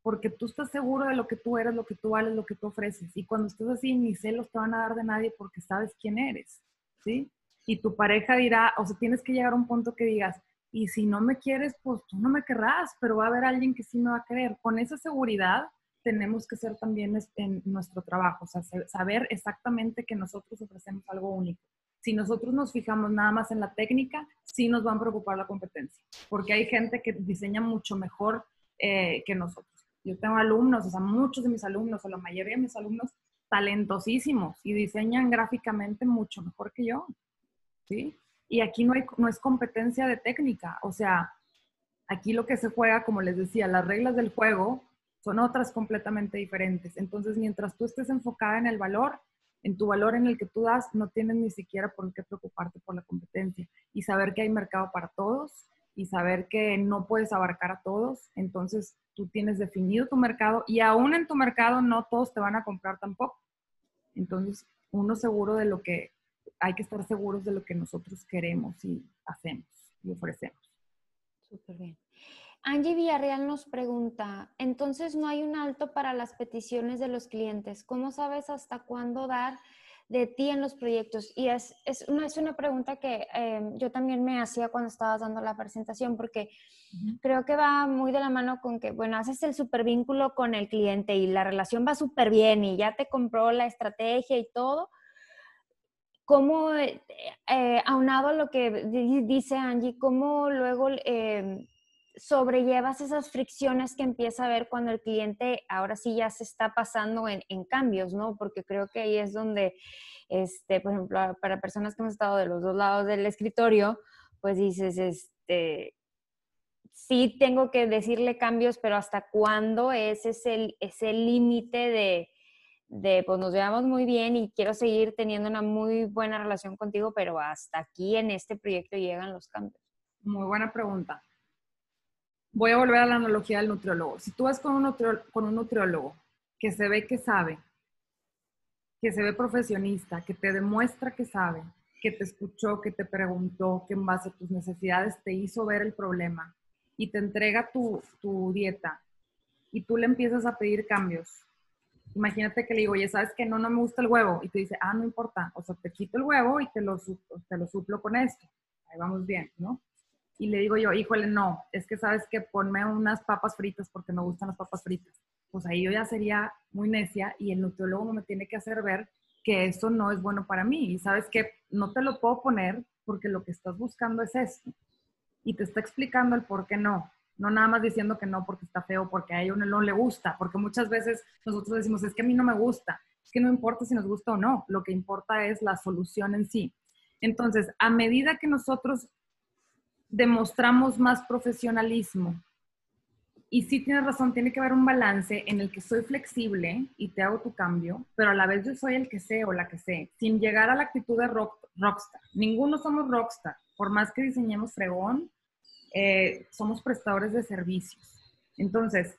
Speaker 1: porque tú estás seguro de lo que tú eres, lo que tú vales, lo que tú ofreces. Y cuando estás así, ni celos te van a dar de nadie porque sabes quién eres, ¿sí? Y tu pareja dirá, o sea, tienes que llegar a un punto que digas, y si no me quieres, pues tú no me querrás, pero va a haber alguien que sí me va a querer. Con esa seguridad tenemos que ser también en nuestro trabajo, o sea, saber exactamente que nosotros ofrecemos algo único. Si nosotros nos fijamos nada más en la técnica, sí nos va a preocupar la competencia, porque hay gente que diseña mucho mejor eh, que nosotros. Yo tengo alumnos, o sea, muchos de mis alumnos, o la mayoría de mis alumnos, talentosísimos y diseñan gráficamente mucho mejor que yo. ¿Sí? Y aquí no, hay, no es competencia de técnica, o sea, aquí lo que se juega, como les decía, las reglas del juego son otras completamente diferentes. Entonces, mientras tú estés enfocada en el valor, en tu valor en el que tú das, no tienes ni siquiera por qué preocuparte por la competencia y saber que hay mercado para todos y saber que no puedes abarcar a todos. Entonces, tú tienes definido tu mercado y aún en tu mercado no todos te van a comprar tampoco. Entonces, uno seguro de lo que, hay que estar seguros de lo que nosotros queremos y hacemos y ofrecemos.
Speaker 2: Súper bien. Angie Villarreal nos pregunta, entonces no hay un alto para las peticiones de los clientes. ¿Cómo sabes hasta cuándo dar de ti en los proyectos? Y es, es, una, es una pregunta que em, yo también me hacía cuando estabas dando la presentación, porque creo que va muy de la mano con que, bueno, haces el super vínculo con el cliente y la relación va súper bien y ya te compró la estrategia y todo. ¿Cómo, eh, aunado a lo que dice Angie, cómo luego em, sobrellevas esas fricciones que empieza a ver cuando el cliente ahora sí ya se está pasando en, en, cambios, ¿no? Porque creo que ahí es donde, este, por ejemplo, para personas que hemos estado de los dos lados del escritorio, pues dices, este, sí tengo que decirle cambios, pero ¿hasta cuándo es ese, ese límite de, de, pues nos veamos muy bien y quiero seguir teniendo una muy buena relación contigo, pero hasta aquí en este proyecto llegan los cambios?
Speaker 1: Muy buena pregunta. Voy a volver a la analogía del nutriólogo. Si tú vas con un, con nutriólogo que se ve que sabe, que se ve profesionista, que te demuestra que sabe, que te escuchó, que te preguntó, que en base a tus necesidades te hizo ver el problema y te entrega tu, tu dieta y tú le empiezas a pedir cambios. Imagínate que le digo, oye, ¿sabes que no, no me gusta el huevo? Y te dice, ah, no importa, o sea, te quito el huevo y te lo, te lo suplo con esto. Ahí vamos bien, ¿no? Y le digo yo, híjole, no, es que sabes que ponme unas papas fritas porque me gustan las papas fritas. Pues ahí yo ya sería muy necia y el nutriólogo me tiene que hacer ver que eso no es bueno para mí. Y sabes que no te lo puedo poner porque lo que estás buscando es esto. Y te está explicando el por qué no. No nada más diciendo que no porque está feo, porque a uno no le gusta. Porque muchas veces nosotros decimos, es que a mí no me gusta. Es que no importa si nos gusta o no. Lo que importa es la solución en sí. Entonces, a medida que nosotros demostramos más profesionalismo. Y sí tienes razón, tiene que haber un balance en el que soy flexible y te hago tu cambio, pero a la vez yo soy el que sé o la que sé, sin llegar a la actitud de rock, rockstar. Ninguno somos rockstar, por más que diseñemos fregón, eh, somos prestadores de servicios. Entonces,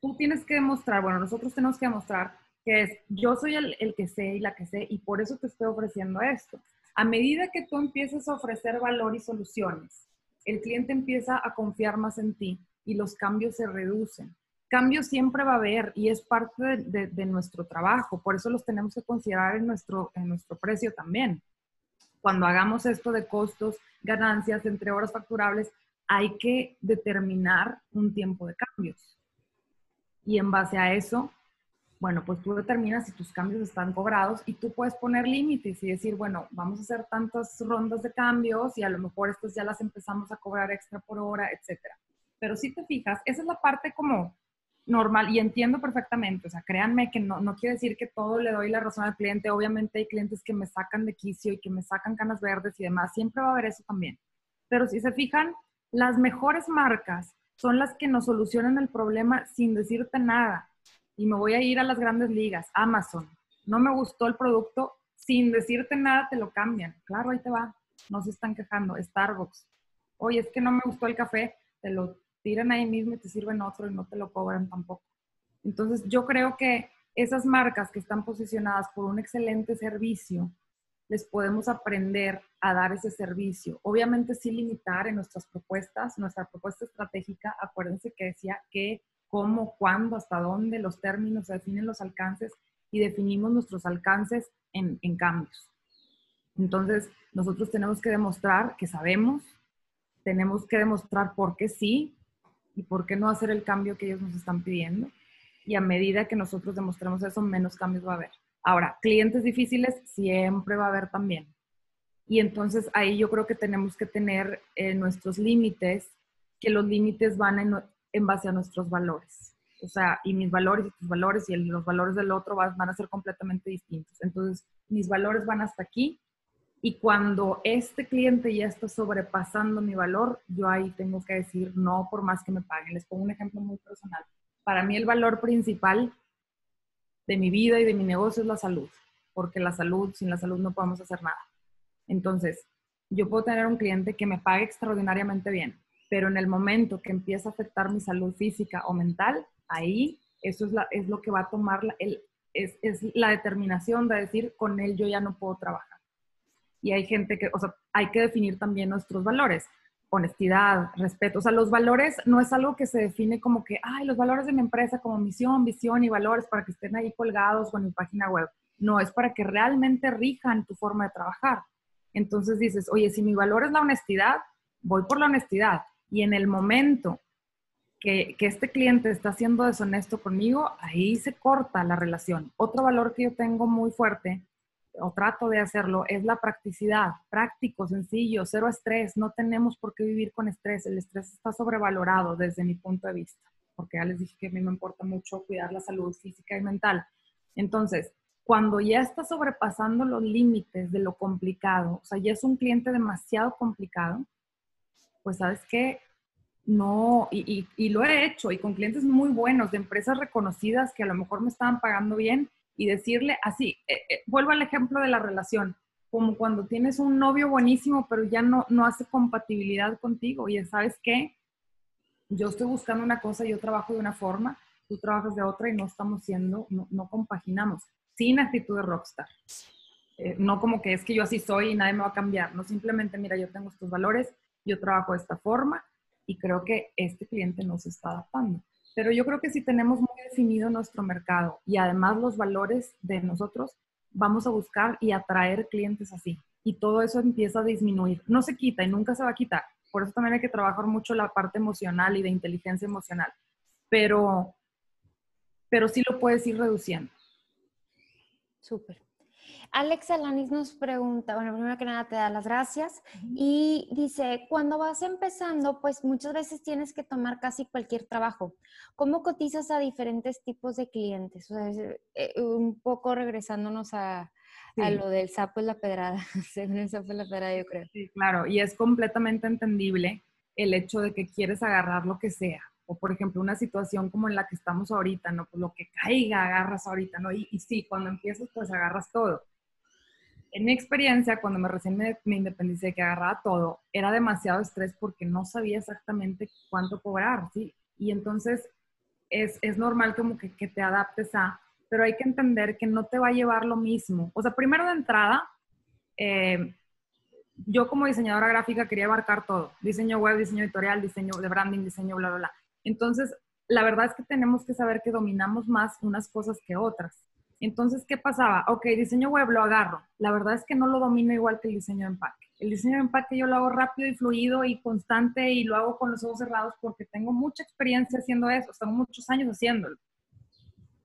Speaker 1: tú tienes que demostrar, bueno, nosotros tenemos que demostrar que es, yo soy el, el que sé y la que sé, y por eso te estoy ofreciendo esto. A medida que tú empiezas a ofrecer valor y soluciones, el cliente empieza a confiar más en ti y los cambios se reducen. Cambios siempre va a haber y es parte de, nuestro trabajo, por eso los tenemos que considerar en nuestro, en nuestro precio también. Cuando hagamos esto de costos, ganancias, entre horas facturables, hay que determinar un tiempo de cambios. Y en base a eso, bueno, pues tú determinas si tus cambios están cobrados y tú puedes poner límites y decir, bueno, vamos a hacer tantas rondas de cambios y a lo mejor estas ya las empezamos a cobrar extra por hora, etcétera. Pero si te fijas, esa es la parte como normal y entiendo perfectamente, o sea, créanme que no, no quiere decir que todo le doy la razón al cliente, obviamente hay clientes que me sacan de quicio y que me sacan canas verdes y demás, siempre va a haber eso también. Pero si se fijan, las mejores marcas son las que nos solucionan el problema sin decirte nada y me voy a ir a las grandes ligas, Amazon. No me gustó el producto, sin decirte nada te lo cambian. Claro, ahí te va. No se están quejando. Starbucks. Oye, es que no me gustó el café, te lo tiran ahí mismo y te sirven otro y no te lo cobran tampoco. Entonces, yo creo que esas marcas que están posicionadas por un excelente servicio, les podemos aprender a dar ese servicio. Obviamente, sí limitar en nuestras propuestas, nuestra propuesta estratégica, acuérdense que decía que cómo, cuándo, hasta dónde, los términos, se definen los alcances y definimos nuestros alcances en, en cambios. Entonces, nosotros tenemos que demostrar que sabemos, tenemos que demostrar por qué sí y por qué no hacer el cambio que ellos nos están pidiendo. Y a medida que nosotros demostremos eso, menos cambios va a haber. Ahora, clientes difíciles siempre va a haber también. Y entonces ahí yo creo que tenemos que tener eh, nuestros límites, que los límites van en, en base a nuestros valores. O sea, y mis valores y tus valores y los valores del otro van, a ser completamente distintos. Entonces, mis valores van hasta aquí y cuando este cliente ya está sobrepasando mi valor, yo ahí tengo que decir no por más que me paguen. Les pongo un ejemplo muy personal. Para mí el valor principal de mi vida y de mi negocio es la salud, porque la salud, sin la salud no podemos hacer nada. Entonces, yo puedo tener un cliente que me pague extraordinariamente bien, pero en el momento que empieza a afectar mi salud física o mental, ahí eso es, la, es lo que va a tomar la, el, es, es, la determinación de decir, con él yo ya no puedo trabajar. Y hay gente que, o sea, hay que definir también nuestros valores, honestidad, respeto. O sea, los valores no es algo que se define como que, ay, los valores de mi empresa como misión, visión y valores para que estén ahí colgados o en mi página web. No, es para que realmente rijan tu forma de trabajar. Entonces dices, oye, si mi valor es la honestidad, voy por la honestidad y en el momento que, este cliente está siendo deshonesto conmigo, ahí se corta la relación. Otro valor que yo tengo muy fuerte o trato de hacerlo, es la practicidad. Práctico, sencillo, cero estrés. No tenemos por qué vivir con estrés. El estrés está sobrevalorado desde mi punto de vista, porque ya les dije que a mí me importa mucho cuidar la salud física y mental. Entonces, cuando ya está sobrepasando los límites de lo complicado, o sea, ya es un cliente demasiado complicado, pues sabes que no, y, y, lo he hecho, y con clientes muy buenos, de empresas reconocidas que a lo mejor me estaban pagando bien, y decirle así, eh, eh, vuelvo al ejemplo de la relación, como cuando tienes un novio buenísimo, pero ya no, no hace compatibilidad contigo, y sabes qué, yo estoy buscando una cosa, yo trabajo de una forma, tú trabajas de otra y no estamos siendo, no, no compaginamos, sin actitud de rockstar. Eh, no como que es que yo así soy y nadie me va a cambiar, no simplemente, mira, yo tengo estos valores, yo trabajo de esta forma y creo que este cliente no se está adaptando. Pero yo creo que si tenemos muy definido nuestro mercado y además los valores de nosotros, vamos a buscar y atraer clientes así. Y todo eso empieza a disminuir. No se quita y nunca se va a quitar. Por eso también hay que trabajar mucho la parte emocional y de inteligencia emocional. Pero, pero sí lo puedes ir reduciendo.
Speaker 2: Súper. Alex Alanis nos pregunta, bueno, primero que nada te da las gracias y dice, cuando vas empezando, pues muchas veces tienes que tomar casi cualquier trabajo. ¿Cómo cotizas a diferentes tipos de clientes? O sea, eh, un poco regresándonos a, lo del sapo y la pedrada, según el sapo y la pedrada, yo creo.
Speaker 1: Sí, claro, y es completamente entendible el hecho de que quieres agarrar lo que sea. O, por ejemplo, una situación como en la que estamos ahorita, ¿no? Pues lo que caiga, agarras ahorita, ¿no? Y, y sí, cuando empiezas, pues agarras todo en mi experiencia, cuando me recién me, independicé, que agarraba todo, era demasiado estrés porque no sabía exactamente cuánto cobrar, ¿sí? Y entonces es, es normal como que, que, te adaptes a, pero hay que entender que no te va a llevar lo mismo. O sea, primero de entrada, eh, yo como diseñadora gráfica quería abarcar todo, diseño web, diseño editorial, diseño de branding, diseño bla, bla, bla. Entonces, la verdad es que tenemos que saber que dominamos más unas cosas que otras. Entonces, ¿qué pasaba? Ok, diseño web lo agarro. La verdad es que no lo domino igual que el diseño de empaque. El diseño de empaque yo lo hago rápido y fluido y constante y lo hago con los ojos cerrados porque tengo mucha experiencia haciendo eso, tengo muchos años haciéndolo.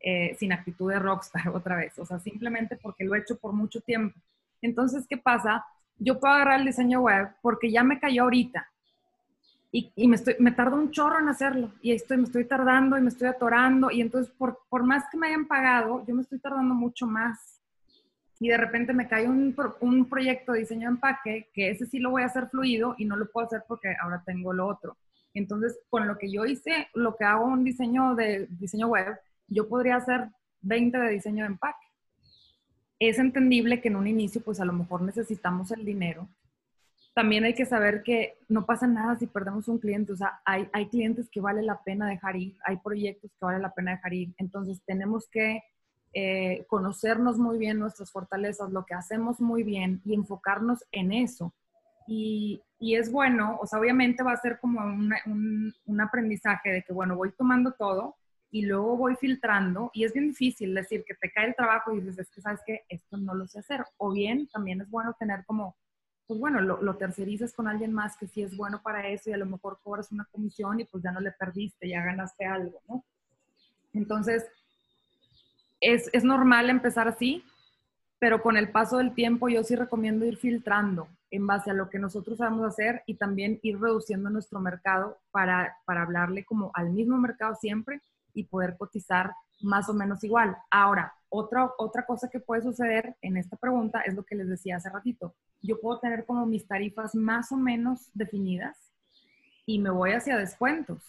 Speaker 1: Eh, sin actitud de rockstar otra vez, o sea, simplemente porque lo he hecho por mucho tiempo. Entonces, ¿qué pasa? Yo puedo agarrar el diseño web porque ya me cayó ahorita y, me, estoy, me tardo un chorro en hacerlo y estoy, me estoy tardando y me estoy atorando y entonces por, por más que me hayan pagado, yo me estoy tardando mucho más. Y de repente me cae un, un proyecto de diseño de empaque que ese sí lo voy a hacer fluido y no lo puedo hacer porque ahora tengo lo otro. Entonces, con lo que yo hice, lo que hago un diseño de diseño web, yo podría hacer 20 de diseño de empaque. Es entendible que en un inicio, pues a lo mejor necesitamos el dinero también hay que saber que no pasa nada si perdemos un cliente. O sea, hay, hay clientes que vale la pena dejar ir, hay proyectos que vale la pena dejar ir. Entonces, tenemos que eh, conocernos muy bien nuestras fortalezas, lo que hacemos muy bien y enfocarnos en eso. Y, y es bueno, o sea, obviamente va a ser como un, un, aprendizaje de que, bueno, voy tomando todo y luego voy filtrando y es bien difícil decir que te cae el trabajo y dices, es que sabes que esto no lo sé hacer. O bien también es bueno tener como pues bueno, lo, lo, tercerizas con alguien más que sí es bueno para eso y a lo mejor cobras una comisión y pues ya no le perdiste, ya ganaste algo, ¿no? Entonces, es, es normal empezar así, pero con el paso del tiempo yo sí recomiendo ir filtrando en base a lo que nosotros sabemos hacer y también ir reduciendo nuestro mercado para, para hablarle como al mismo mercado siempre y poder cotizar más o menos igual. Ahora, otra, otra cosa que puede suceder en esta pregunta es lo que les decía hace ratito. Yo puedo tener como mis tarifas más o menos definidas y me voy hacia descuentos.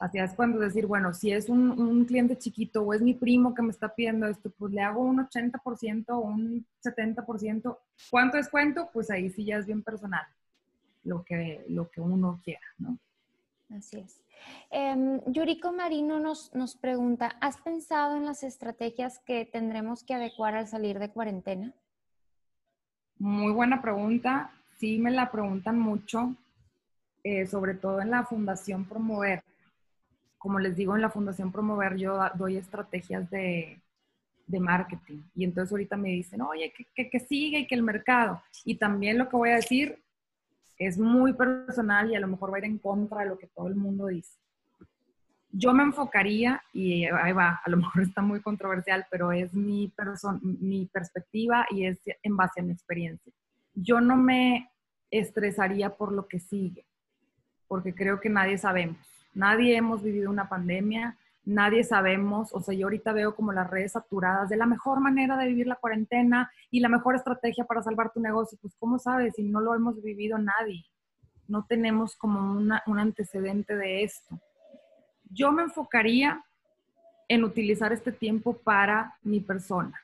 Speaker 1: Hacia descuentos, es decir, bueno, si es un, un cliente chiquito o es mi primo que me está pidiendo esto, pues le hago un 80% o un 70%. ¿Cuánto descuento? Pues ahí sí ya es bien personal, lo que, lo que uno quiera, ¿no?
Speaker 2: Así es. Eh, Yuriko Marino nos, nos pregunta, ¿has pensado en las estrategias que tendremos que adecuar al salir de cuarentena?
Speaker 1: Muy buena pregunta. Sí, me la preguntan mucho, eh, sobre todo en la Fundación Promover. Como les digo, en la Fundación Promover yo doy estrategias de, de marketing. Y entonces ahorita me dicen, oye, que, que, que sigue y que el mercado. Y también lo que voy a decir es muy personal y a lo mejor va a ir en contra de lo que todo el mundo dice. yo me enfocaría, y ahí va, a lo mejor está muy controversial, pero es mi, mi perspectiva y es en base a mi experiencia. Yo no me estresaría por lo que sigue, porque creo que nadie sabemos. Nadie hemos vivido una pandemia, nadie sabemos, o sea, yo ahorita veo como las redes saturadas de la mejor manera de vivir la cuarentena y la mejor estrategia para salvar tu negocio. Pues, ¿cómo sabes si no lo hemos vivido nadie? No tenemos como un antecedente de esto. Yo me enfocaría en utilizar este tiempo para mi persona.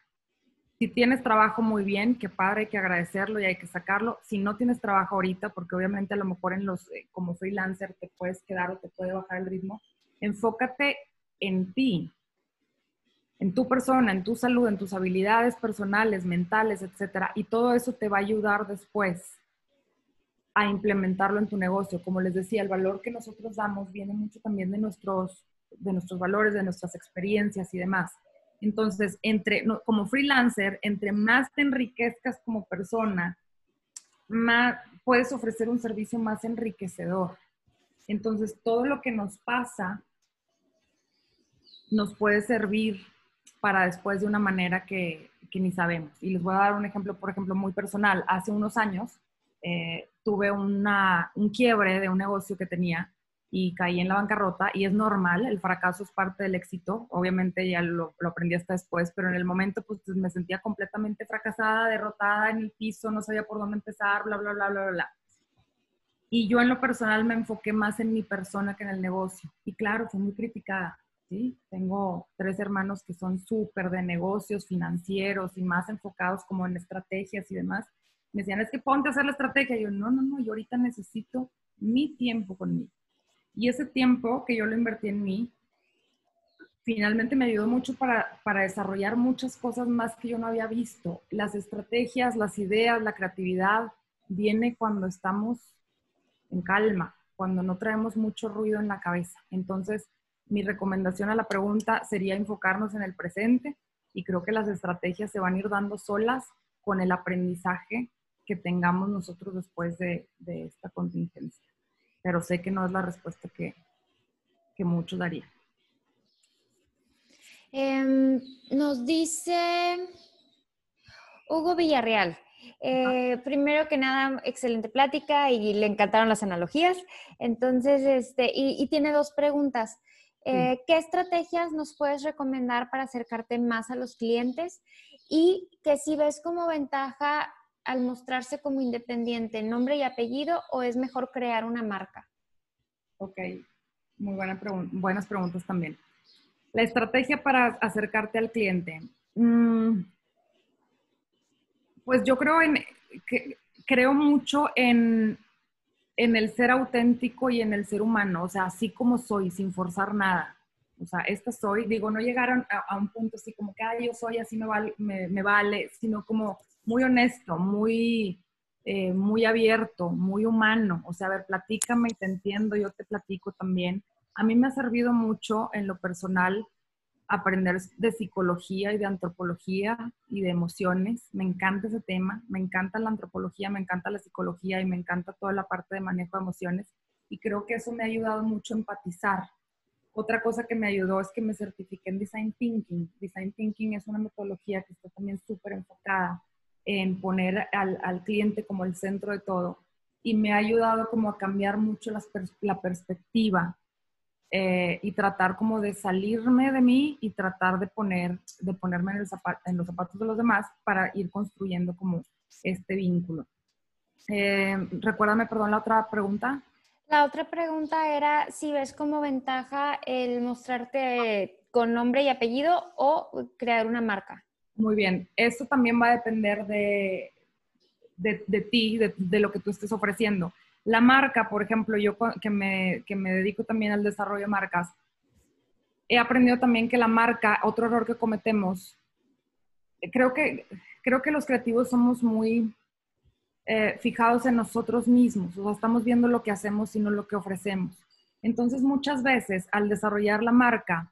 Speaker 1: Si tienes trabajo muy bien, qué padre, hay que agradecerlo y hay que sacarlo. Si no tienes trabajo ahorita, porque obviamente a lo mejor en los, eh, como freelancer te puedes quedar o te puede bajar el ritmo, enfócate en ti, en tu persona, en tu salud, en tus habilidades personales, mentales, etcétera. Y todo eso te va a ayudar después a implementarlo en tu negocio. Como les decía, el valor que nosotros damos viene mucho también de nuestros, de nuestros valores, de nuestras experiencias y demás. Entonces, entre, como freelancer, entre más te enriquezcas como persona, más puedes ofrecer un servicio más enriquecedor. Entonces, todo lo que nos pasa nos puede servir para después de una manera que, que, ni sabemos. Y les voy a dar un ejemplo, por ejemplo, muy personal. Hace unos años eh, tuve una, un quiebre de un negocio que tenía y caí en la bancarrota y es normal, el fracaso es parte del éxito, obviamente ya lo, lo, aprendí hasta después, pero en el momento pues me sentía completamente fracasada, derrotada en el piso, no sabía por dónde empezar, bla, bla, bla, bla, bla. Y yo en lo personal me enfoqué más en mi persona que en el negocio. Y claro, fui muy criticada, ¿sí? Tengo tres hermanos que son súper de negocios financieros y más enfocados como en estrategias y demás. Me decían, es que ponte a hacer la estrategia. Y yo, no, no, no, yo ahorita necesito mi tiempo conmigo y ese tiempo que yo lo invertí en mí, finalmente me ayudó mucho para, para, desarrollar muchas cosas más que yo no había visto. Las estrategias, las ideas, la creatividad, viene cuando estamos en calma, cuando no traemos mucho ruido en la cabeza. Entonces, mi recomendación a la pregunta sería enfocarnos en el presente y creo que las estrategias se van a ir dando solas con el aprendizaje que tengamos nosotros después de, de esta contingencia pero sé que no es la respuesta que, que muchos darían.
Speaker 2: Em, nos dice Hugo Villarreal. Eh, primero que nada, excelente plática y le encantaron las analogías. Entonces, este, y, tiene dos preguntas. Eh, ¿Qué estrategias nos puedes recomendar para acercarte más a los clientes? Y que si ves como ventaja al mostrarse como independiente, nombre y apellido, o es mejor crear una marca?
Speaker 1: Ok, muy buena buenas preguntas también. La estrategia para acercarte al cliente. Mm, pues yo creo en, que, creo mucho en, en el ser auténtico y en el ser humano, o sea, así como soy, sin forzar nada. O sea, esta soy, digo, no llegaron a, un punto así como que, ah, yo soy, así me vale, me vale, sino como muy honesto, muy, eh, muy abierto, muy humano. O sea, a ver, platícame y te entiendo, yo te platico también. A mí me ha servido mucho en lo personal aprender de psicología y de antropología y de emociones. Me encanta ese tema, me encanta la antropología, me encanta la psicología y me encanta toda la parte de manejo de emociones. Y creo que eso me ha ayudado mucho a empatizar. Otra cosa que me ayudó es que me certifiqué en Design Thinking. Design Thinking es una metodología que está también súper enfocada en poner al, cliente como el centro de todo y me ha ayudado como a cambiar mucho la perspectiva eh, y tratar como de salirme de mí y tratar de poner de ponerme en, en, los zapatos de los demás para ir construyendo como este vínculo. Eh, recuérdame, perdón, la otra pregunta.
Speaker 2: La otra pregunta era si ves como ventaja el mostrarte con nombre y apellido o crear una marca.
Speaker 1: Muy bien, esto también va a depender de, de, ti, de, lo que tú estés ofreciendo. La marca, por ejemplo, yo que me, que me dedico también al desarrollo de marcas, he aprendido también que la marca, otro error que cometemos, creo que, creo que los creativos somos muy eh, fijados en nosotros mismos, o sea, estamos viendo lo que hacemos y no lo que ofrecemos. Entonces, muchas veces al desarrollar la marca,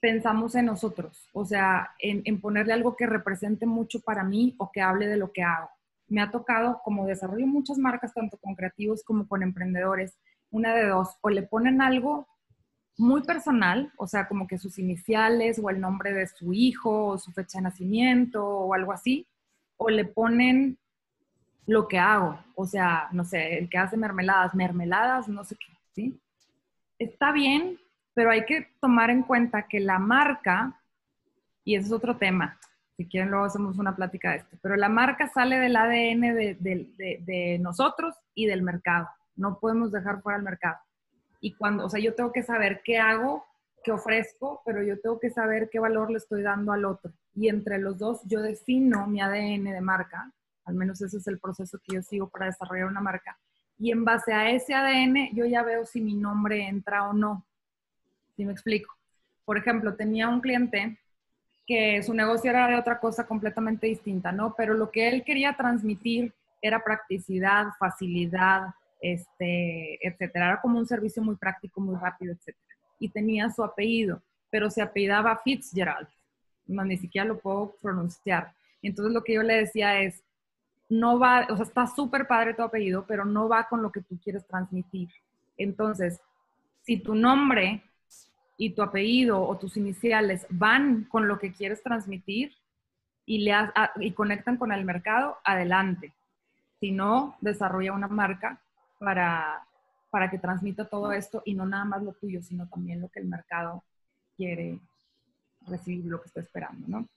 Speaker 1: pensamos en nosotros, o sea, en, ponerle algo que represente mucho para mí o que hable de lo que hago. Me ha tocado, como desarrollo muchas marcas, tanto con creativos como con emprendedores, una de dos, o le ponen algo muy personal, o sea, como que sus iniciales o el nombre de su hijo o su fecha de nacimiento o algo así, o le ponen lo que hago, o sea, no sé, el que hace mermeladas, mermeladas, no sé qué, ¿sí? Está bien, pero hay que tomar en cuenta que la marca, y ese es otro tema, si quieren luego hacemos una plática de esto, pero la marca sale del ADN de, nosotros y del mercado, no podemos dejar fuera el mercado. Y cuando, o sea, yo tengo que saber qué hago, qué ofrezco, pero yo tengo que saber qué valor le estoy dando al otro. Y entre los dos yo defino mi ADN de marca, al menos ese es el proceso que yo sigo para desarrollar una marca. Y en base a ese ADN yo ya veo si mi nombre entra o no. ¿Sí me explico? Por ejemplo, tenía un cliente que su negocio era de otra cosa completamente distinta, ¿no? Pero lo que él quería transmitir era practicidad, facilidad, este, etcétera. Era como un servicio muy práctico, muy rápido, etcétera. Y tenía su apellido, pero se apellidaba Fitzgerald. No, ni siquiera lo puedo pronunciar. Entonces lo que yo le decía es, no va, o sea, está súper padre tu apellido, pero no va con lo que tú quieres transmitir. Entonces, si tu nombre y tu apellido o tus iniciales van con lo que quieres transmitir y, le y conectan con el mercado, adelante. Si no, desarrolla una marca para, para que transmita todo esto y no nada más lo tuyo, sino también lo que el mercado quiere recibir, lo que está esperando, ¿no?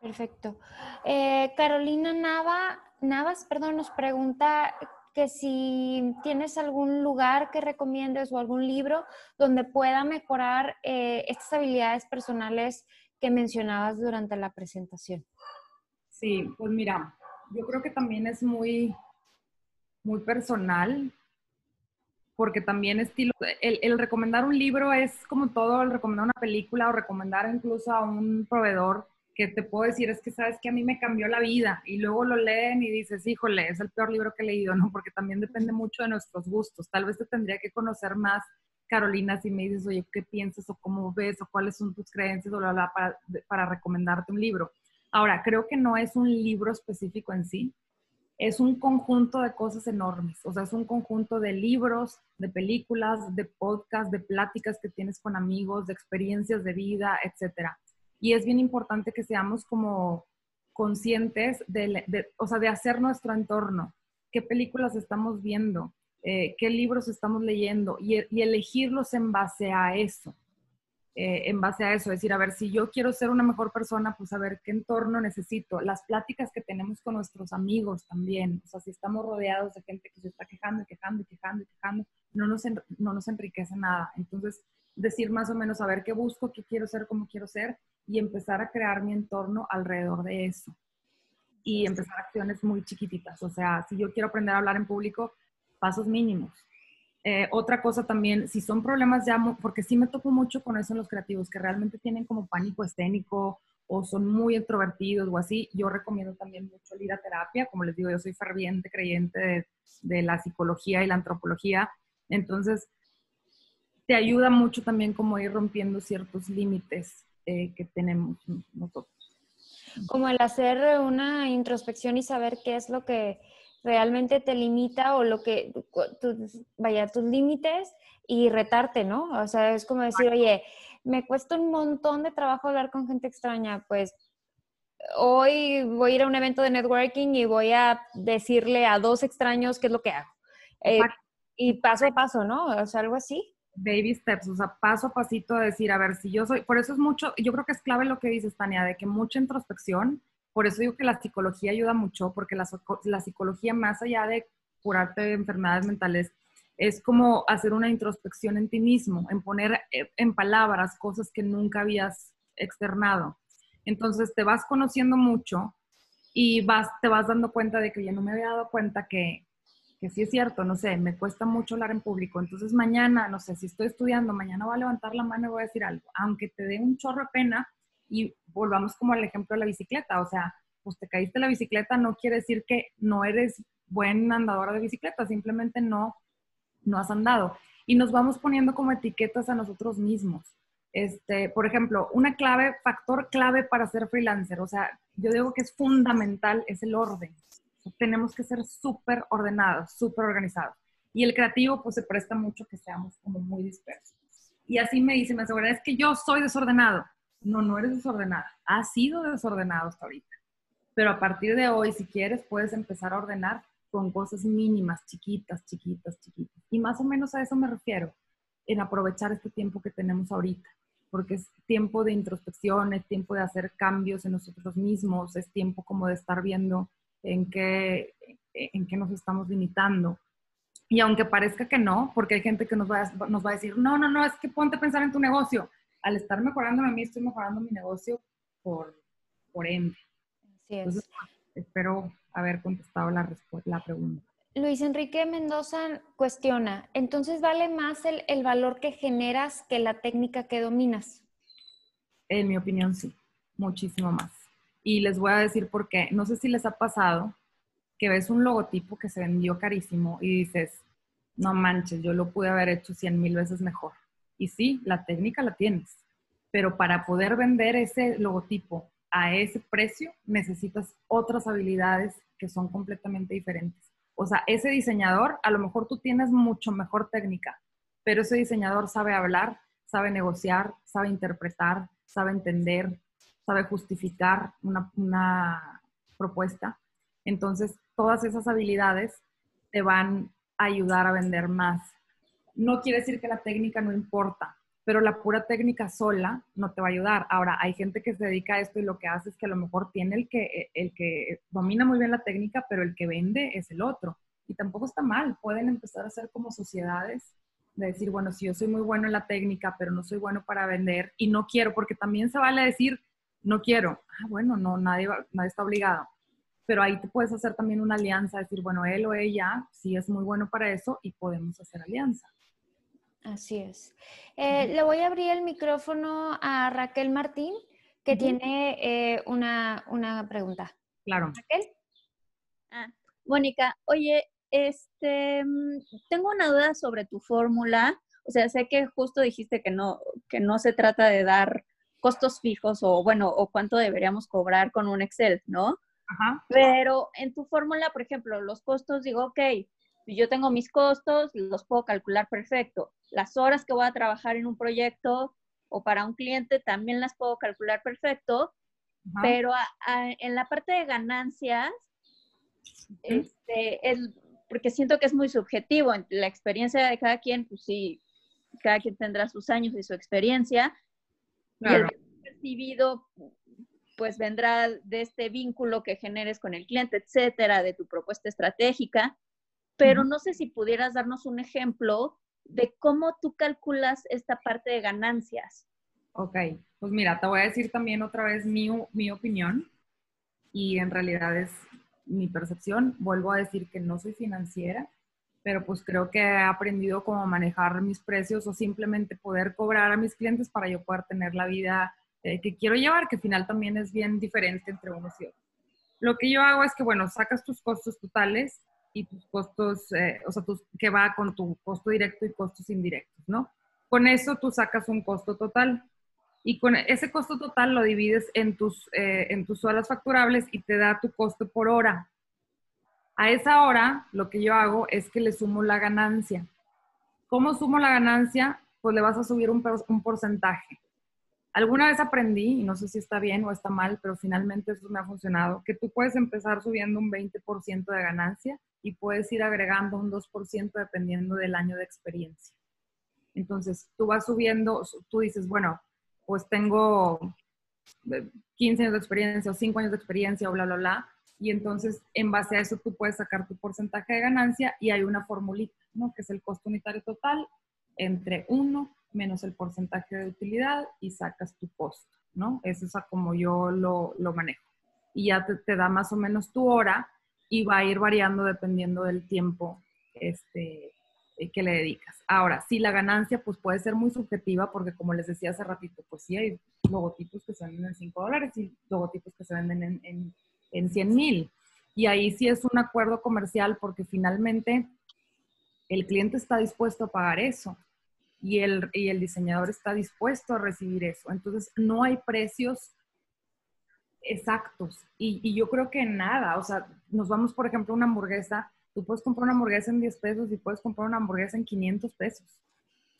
Speaker 2: Perfecto. Eh, Carolina Nava, Navas, perdón, nos pregunta que si tienes algún lugar que recomiendes o algún libro donde pueda mejorar eh, estas habilidades personales que mencionabas durante la presentación.
Speaker 1: Sí, pues mira, yo creo que también es muy muy personal, porque también estilo, el, recomendar un libro es como todo, el recomendar una película o recomendar incluso a un proveedor que te puedo decir es que sabes que a mí me cambió la vida y luego lo leen y dices, híjole, es el peor libro que he leído, ¿no? Porque también depende mucho de nuestros gustos. Tal vez te tendría que conocer más, Carolina, si me dices, oye, ¿qué piensas o cómo ves o cuáles son tus creencias o la para, para recomendarte un libro? Ahora, creo que no es un libro específico en sí, es un conjunto de cosas enormes, o sea, es un conjunto de libros, de películas, de podcasts, de pláticas que tienes con amigos, de experiencias de vida, etcétera. Y es bien importante que seamos como conscientes de, o sea, de hacer nuestro entorno, qué películas estamos viendo, eh, qué libros estamos leyendo y, y elegirlos en base a eso. Eh, en base a eso, decir, a ver, si yo quiero ser una mejor persona, pues a ver qué entorno necesito. Las pláticas que tenemos con nuestros amigos también, o sea, si estamos rodeados de gente que se está quejando y quejando y quejando y quejando, no nos, no nos enriquece nada. Entonces, decir más o menos, a ver qué busco, qué quiero ser, cómo quiero ser y empezar a crear mi entorno alrededor de eso. Y empezar acciones muy chiquititas. O sea, si yo quiero aprender a hablar en público, pasos mínimos eh, otra cosa también, si son problemas ya, porque sí me toco mucho con eso en los creativos, que realmente tienen como pánico escénico o son muy introvertidos o así, yo recomiendo también mucho ir a terapia. Como les digo, yo soy ferviente creyente de, la psicología y la antropología. Entonces, te ayuda mucho también como ir rompiendo ciertos límites eh, que tenemos nosotros.
Speaker 2: Como el hacer una introspección y saber qué es lo que realmente te limita o lo que, vaya, tus límites y retarte, ¿no? O sea, es como decir, oye, me cuesta un montón de trabajo hablar con gente extraña, pues hoy voy a ir a un evento de networking y voy a decirle a dos extraños qué es lo que hago. Eh, y paso a paso, ¿no? O sea, algo así.
Speaker 1: Baby steps, o sea, paso a pasito a decir, a ver, si yo soy, por eso es mucho, yo creo que es clave lo que dices, Tania, de que mucha introspección, por eso digo que la psicología ayuda mucho, porque la, la psicología, más allá de curarte de enfermedades mentales, es como hacer una introspección en ti mismo, en poner eh, en palabras cosas que nunca habías externado. Entonces te vas conociendo mucho y vas, te vas dando cuenta de que ya no me había dado cuenta que, que sí es cierto, no sé, me cuesta mucho hablar en público. Entonces mañana, no sé, si estoy estudiando, mañana voy a levantar la mano y voy a decir algo. Aunque te dé un chorro de pena, y volvamos como al ejemplo de la bicicleta, o sea, pues te caíste la bicicleta no quiere decir que no eres buen andadora de bicicleta, simplemente no, no has andado. Y nos vamos poniendo como etiquetas a nosotros mismos. Este, por ejemplo, una clave, factor clave para ser freelancer, o sea, yo digo que es fundamental, es el orden. Tenemos que ser súper ordenados, súper organizados. Y el creativo pues se presta mucho que seamos como muy dispersos. Y así me dice, me asegura, es que yo soy desordenado. No, no eres desordenada. Has sido desordenado hasta ahorita. Pero a partir de hoy, si quieres, puedes empezar a ordenar con cosas mínimas, chiquitas, chiquitas, chiquitas. Y más o menos a eso me refiero, en aprovechar este tiempo que tenemos ahorita, porque es tiempo de introspección, es tiempo de hacer cambios en nosotros mismos, es tiempo como de estar viendo en qué, en qué nos estamos limitando. Y aunque parezca que no, porque hay gente que nos va, a, nos va a decir, no, no, no, es que ponte a pensar en tu negocio. Al estar mejorando a mí, estoy mejorando mi negocio por, por ende. Así es. espero haber contestado la, la pregunta.
Speaker 2: Luis Enrique Mendoza cuestiona, entonces vale más el, el, valor que generas que la técnica que dominas.
Speaker 1: En mi opinión, sí, muchísimo más. Y les voy a decir por qué. No sé si les ha pasado que ves un logotipo que se vendió carísimo y dices, no manches, yo lo pude haber hecho cien mil veces mejor. Y sí, la técnica la tienes, pero para poder vender ese logotipo a ese precio necesitas otras habilidades que son completamente diferentes. O sea, ese diseñador, a lo mejor tú tienes mucho mejor técnica, pero ese diseñador sabe hablar, sabe negociar, sabe interpretar, sabe entender, sabe justificar una, una propuesta. Entonces, todas esas habilidades te van a ayudar a vender más. No quiere decir que la técnica no importa, pero la pura técnica sola no te va a ayudar. Ahora, hay gente que se dedica a esto y lo que hace es que a lo mejor tiene el que, el que domina muy bien la técnica, pero el que vende es el otro. Y tampoco está mal, pueden empezar a ser como sociedades de decir, bueno, si yo soy muy bueno en la técnica, pero no soy bueno para vender y no quiero, porque también se vale decir, no quiero. Ah, bueno, no, nadie, nadie está obligado pero ahí te puedes hacer también una alianza, decir, bueno, él o ella sí es muy bueno para eso y podemos hacer alianza.
Speaker 2: Así es. Eh, le voy a abrir el micrófono a Raquel Martín, que tiene eh, una, una, pregunta.
Speaker 1: Claro. Raquel.
Speaker 3: Ah, Mónica, oye, este, mm, tengo una duda sobre tu fórmula. O sea, sé que justo dijiste que no, que no se trata de dar costos fijos o, bueno, o cuánto deberíamos cobrar con un Excel, ¿no? Pero en tu fórmula, por ejemplo, los costos, digo, ok, yo tengo mis costos, los puedo calcular perfecto. Las horas que voy a trabajar en un proyecto o para un cliente también las puedo calcular perfecto, pero en la parte de ganancias, este, es, porque siento que es muy subjetivo, la experiencia de cada quien, pues sí, cada quien tendrá sus años y su experiencia. Claro. Y el percibido pues vendrá de este vínculo que generes con el cliente, etcétera, de tu propuesta estratégica. Pero no sé si pudieras darnos un ejemplo de cómo tú calculas esta parte de ganancias.
Speaker 1: Ok, pues mira, te voy a decir también otra vez mi, mi opinión y en realidad es mi percepción. Vuelvo a decir que no soy financiera, pero pues creo que he aprendido cómo manejar mis precios o simplemente poder cobrar a mis clientes para yo poder tener la vida eh, que quiero llevar, que al final también es bien diferente entre unos y otros. Lo que yo hago es que, bueno, sacas tus costos totales y tus costos, eh, o sea, tus, que va con tu costo directo y costos indirectos, ¿no? Con eso tú sacas un costo total y con ese costo total lo divides en tus, eh, en tus horas facturables y te da tu costo por hora. A esa hora, lo que yo hago es que le sumo la ganancia. ¿Cómo sumo la ganancia? Pues le vas a subir un, porcentaje. Alguna vez aprendí, y no sé si está bien o está mal, pero finalmente eso me ha funcionado, que tú puedes empezar subiendo un 20% de ganancia y puedes ir agregando un 2% dependiendo del año de experiencia. Entonces, tú vas subiendo, tú dices, bueno, pues tengo 15 años de experiencia o 5 años de experiencia o bla, bla, bla. Y entonces, en base a eso, tú puedes sacar tu porcentaje de ganancia y hay una formulita, ¿no? Que es el costo unitario total entre 1 menos el porcentaje de utilidad y sacas tu costo, ¿no? Es como yo lo, lo manejo. Y ya te, da más o menos tu hora y va a ir variando dependiendo del tiempo este, eh, que le dedicas. Ahora, si la ganancia pues puede ser muy subjetiva porque como les decía hace ratito, pues sí hay logotipos que se venden en 5 dólares y logotipos que se venden en, en, en 100 mil. Y ahí sí es un acuerdo comercial porque finalmente el cliente está dispuesto a pagar eso y el, y el diseñador está dispuesto a recibir eso. Entonces, no hay precios exactos. Y, yo creo que nada, o sea, nos vamos, por ejemplo, a una hamburguesa, tú puedes comprar una hamburguesa en 10 pesos y puedes comprar una hamburguesa en 500 pesos.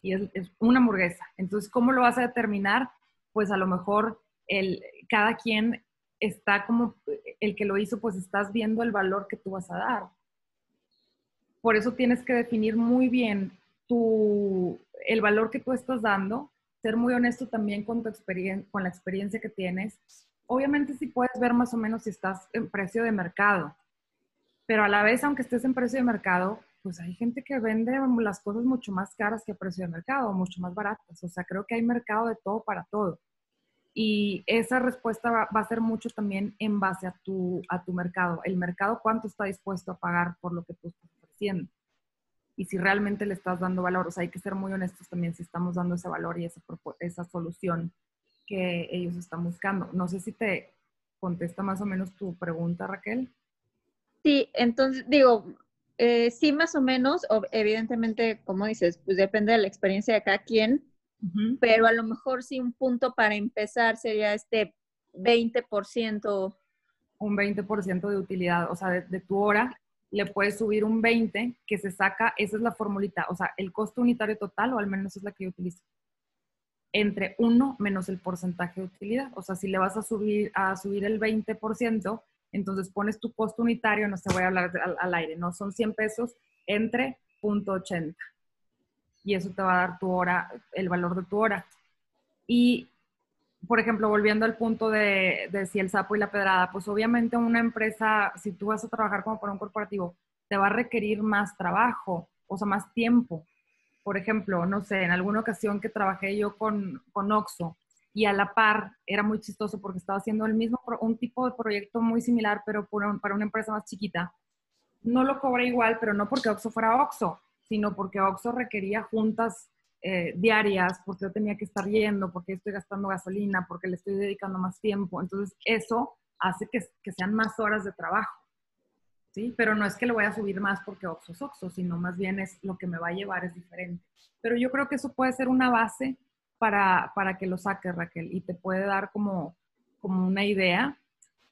Speaker 1: Y es, es una hamburguesa. Entonces, ¿cómo lo vas a determinar? Pues a lo mejor el, cada quien está como, el que lo hizo, pues estás viendo el valor que tú vas a dar. Por eso tienes que definir muy bien tu, el valor que tú estás dando, ser muy honesto también con, tu experiencia, con la experiencia que tienes. Obviamente sí puedes ver más o menos si estás en precio de mercado, pero a la vez, aunque estés en precio de mercado, pues hay gente que vende las cosas mucho más caras que precio de mercado, mucho más baratas. O sea, creo que hay mercado de todo para todo. Y esa respuesta va, a ser mucho también en base a tu, a tu mercado. El mercado, cuánto está dispuesto a pagar por lo que tú estás ofreciendo. Y si realmente le estás dando valor. O sea, hay que ser muy honestos también si estamos dando ese valor y esa, esa solución que ellos están buscando. No sé si te contesta más o menos tu pregunta, Raquel.
Speaker 3: Sí, entonces digo, eh, sí, más o menos, evidentemente, como dices, pues depende de la experiencia de cada quien, pero a lo mejor sí un punto para empezar sería este 20%.
Speaker 1: Un 20% de utilidad, o sea, de, tu hora le puedes subir un 20 que se saca, esa es la formulita, o sea, el costo unitario total, o al menos es la que yo utilizo, entre 1 menos el porcentaje de utilidad. O sea, si le vas a subir, a subir el 20%, entonces pones tu costo unitario, no se voy a hablar al, al aire, no son 100 pesos entre punto .80 y eso te va a dar tu hora, el valor de tu hora. Y, por ejemplo, volviendo al punto de, de si el sapo y la pedrada, pues obviamente una empresa, si tú vas a trabajar como para un corporativo, te va a requerir más trabajo, o sea, más tiempo. Por ejemplo, no sé, en alguna ocasión que trabajé yo con, con Oxo y a la par era muy chistoso porque estaba haciendo el mismo, un tipo de proyecto muy similar, pero para una empresa más chiquita. No lo cobré igual, pero no porque Oxo fuera Oxo, sino porque Oxxo requería juntas eh, diarias, porque yo tenía que estar yendo, porque estoy gastando gasolina, porque le estoy dedicando más tiempo. Entonces, eso hace que, que sean más horas de trabajo. ¿sí? Pero no es que le voy a subir más porque Oxxo es Oxxo, sino más bien es lo que me va a llevar es diferente. Pero yo creo que eso puede ser una base para, para que lo saques, Raquel, y te puede dar como, como una idea.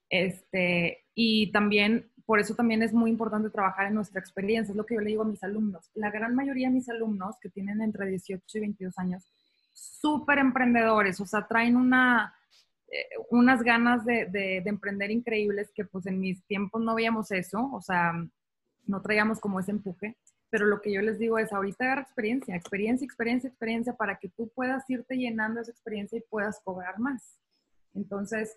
Speaker 1: Este, y también por eso también es muy importante trabajar en nuestra experiencia, es lo que yo le digo a mis alumnos. La gran mayoría de mis alumnos que tienen entre 18 y 22 años, súper emprendedores, o sea, traen eh, unas ganas de, de, emprender increíbles que pues en mis tiempos no veíamos eso, o sea, no traíamos como ese empuje, pero lo que yo les digo es, ahorita agarra experiencia, experiencia, experiencia, experiencia, para que tú puedas irte llenando esa experiencia y puedas cobrar más. Entonces,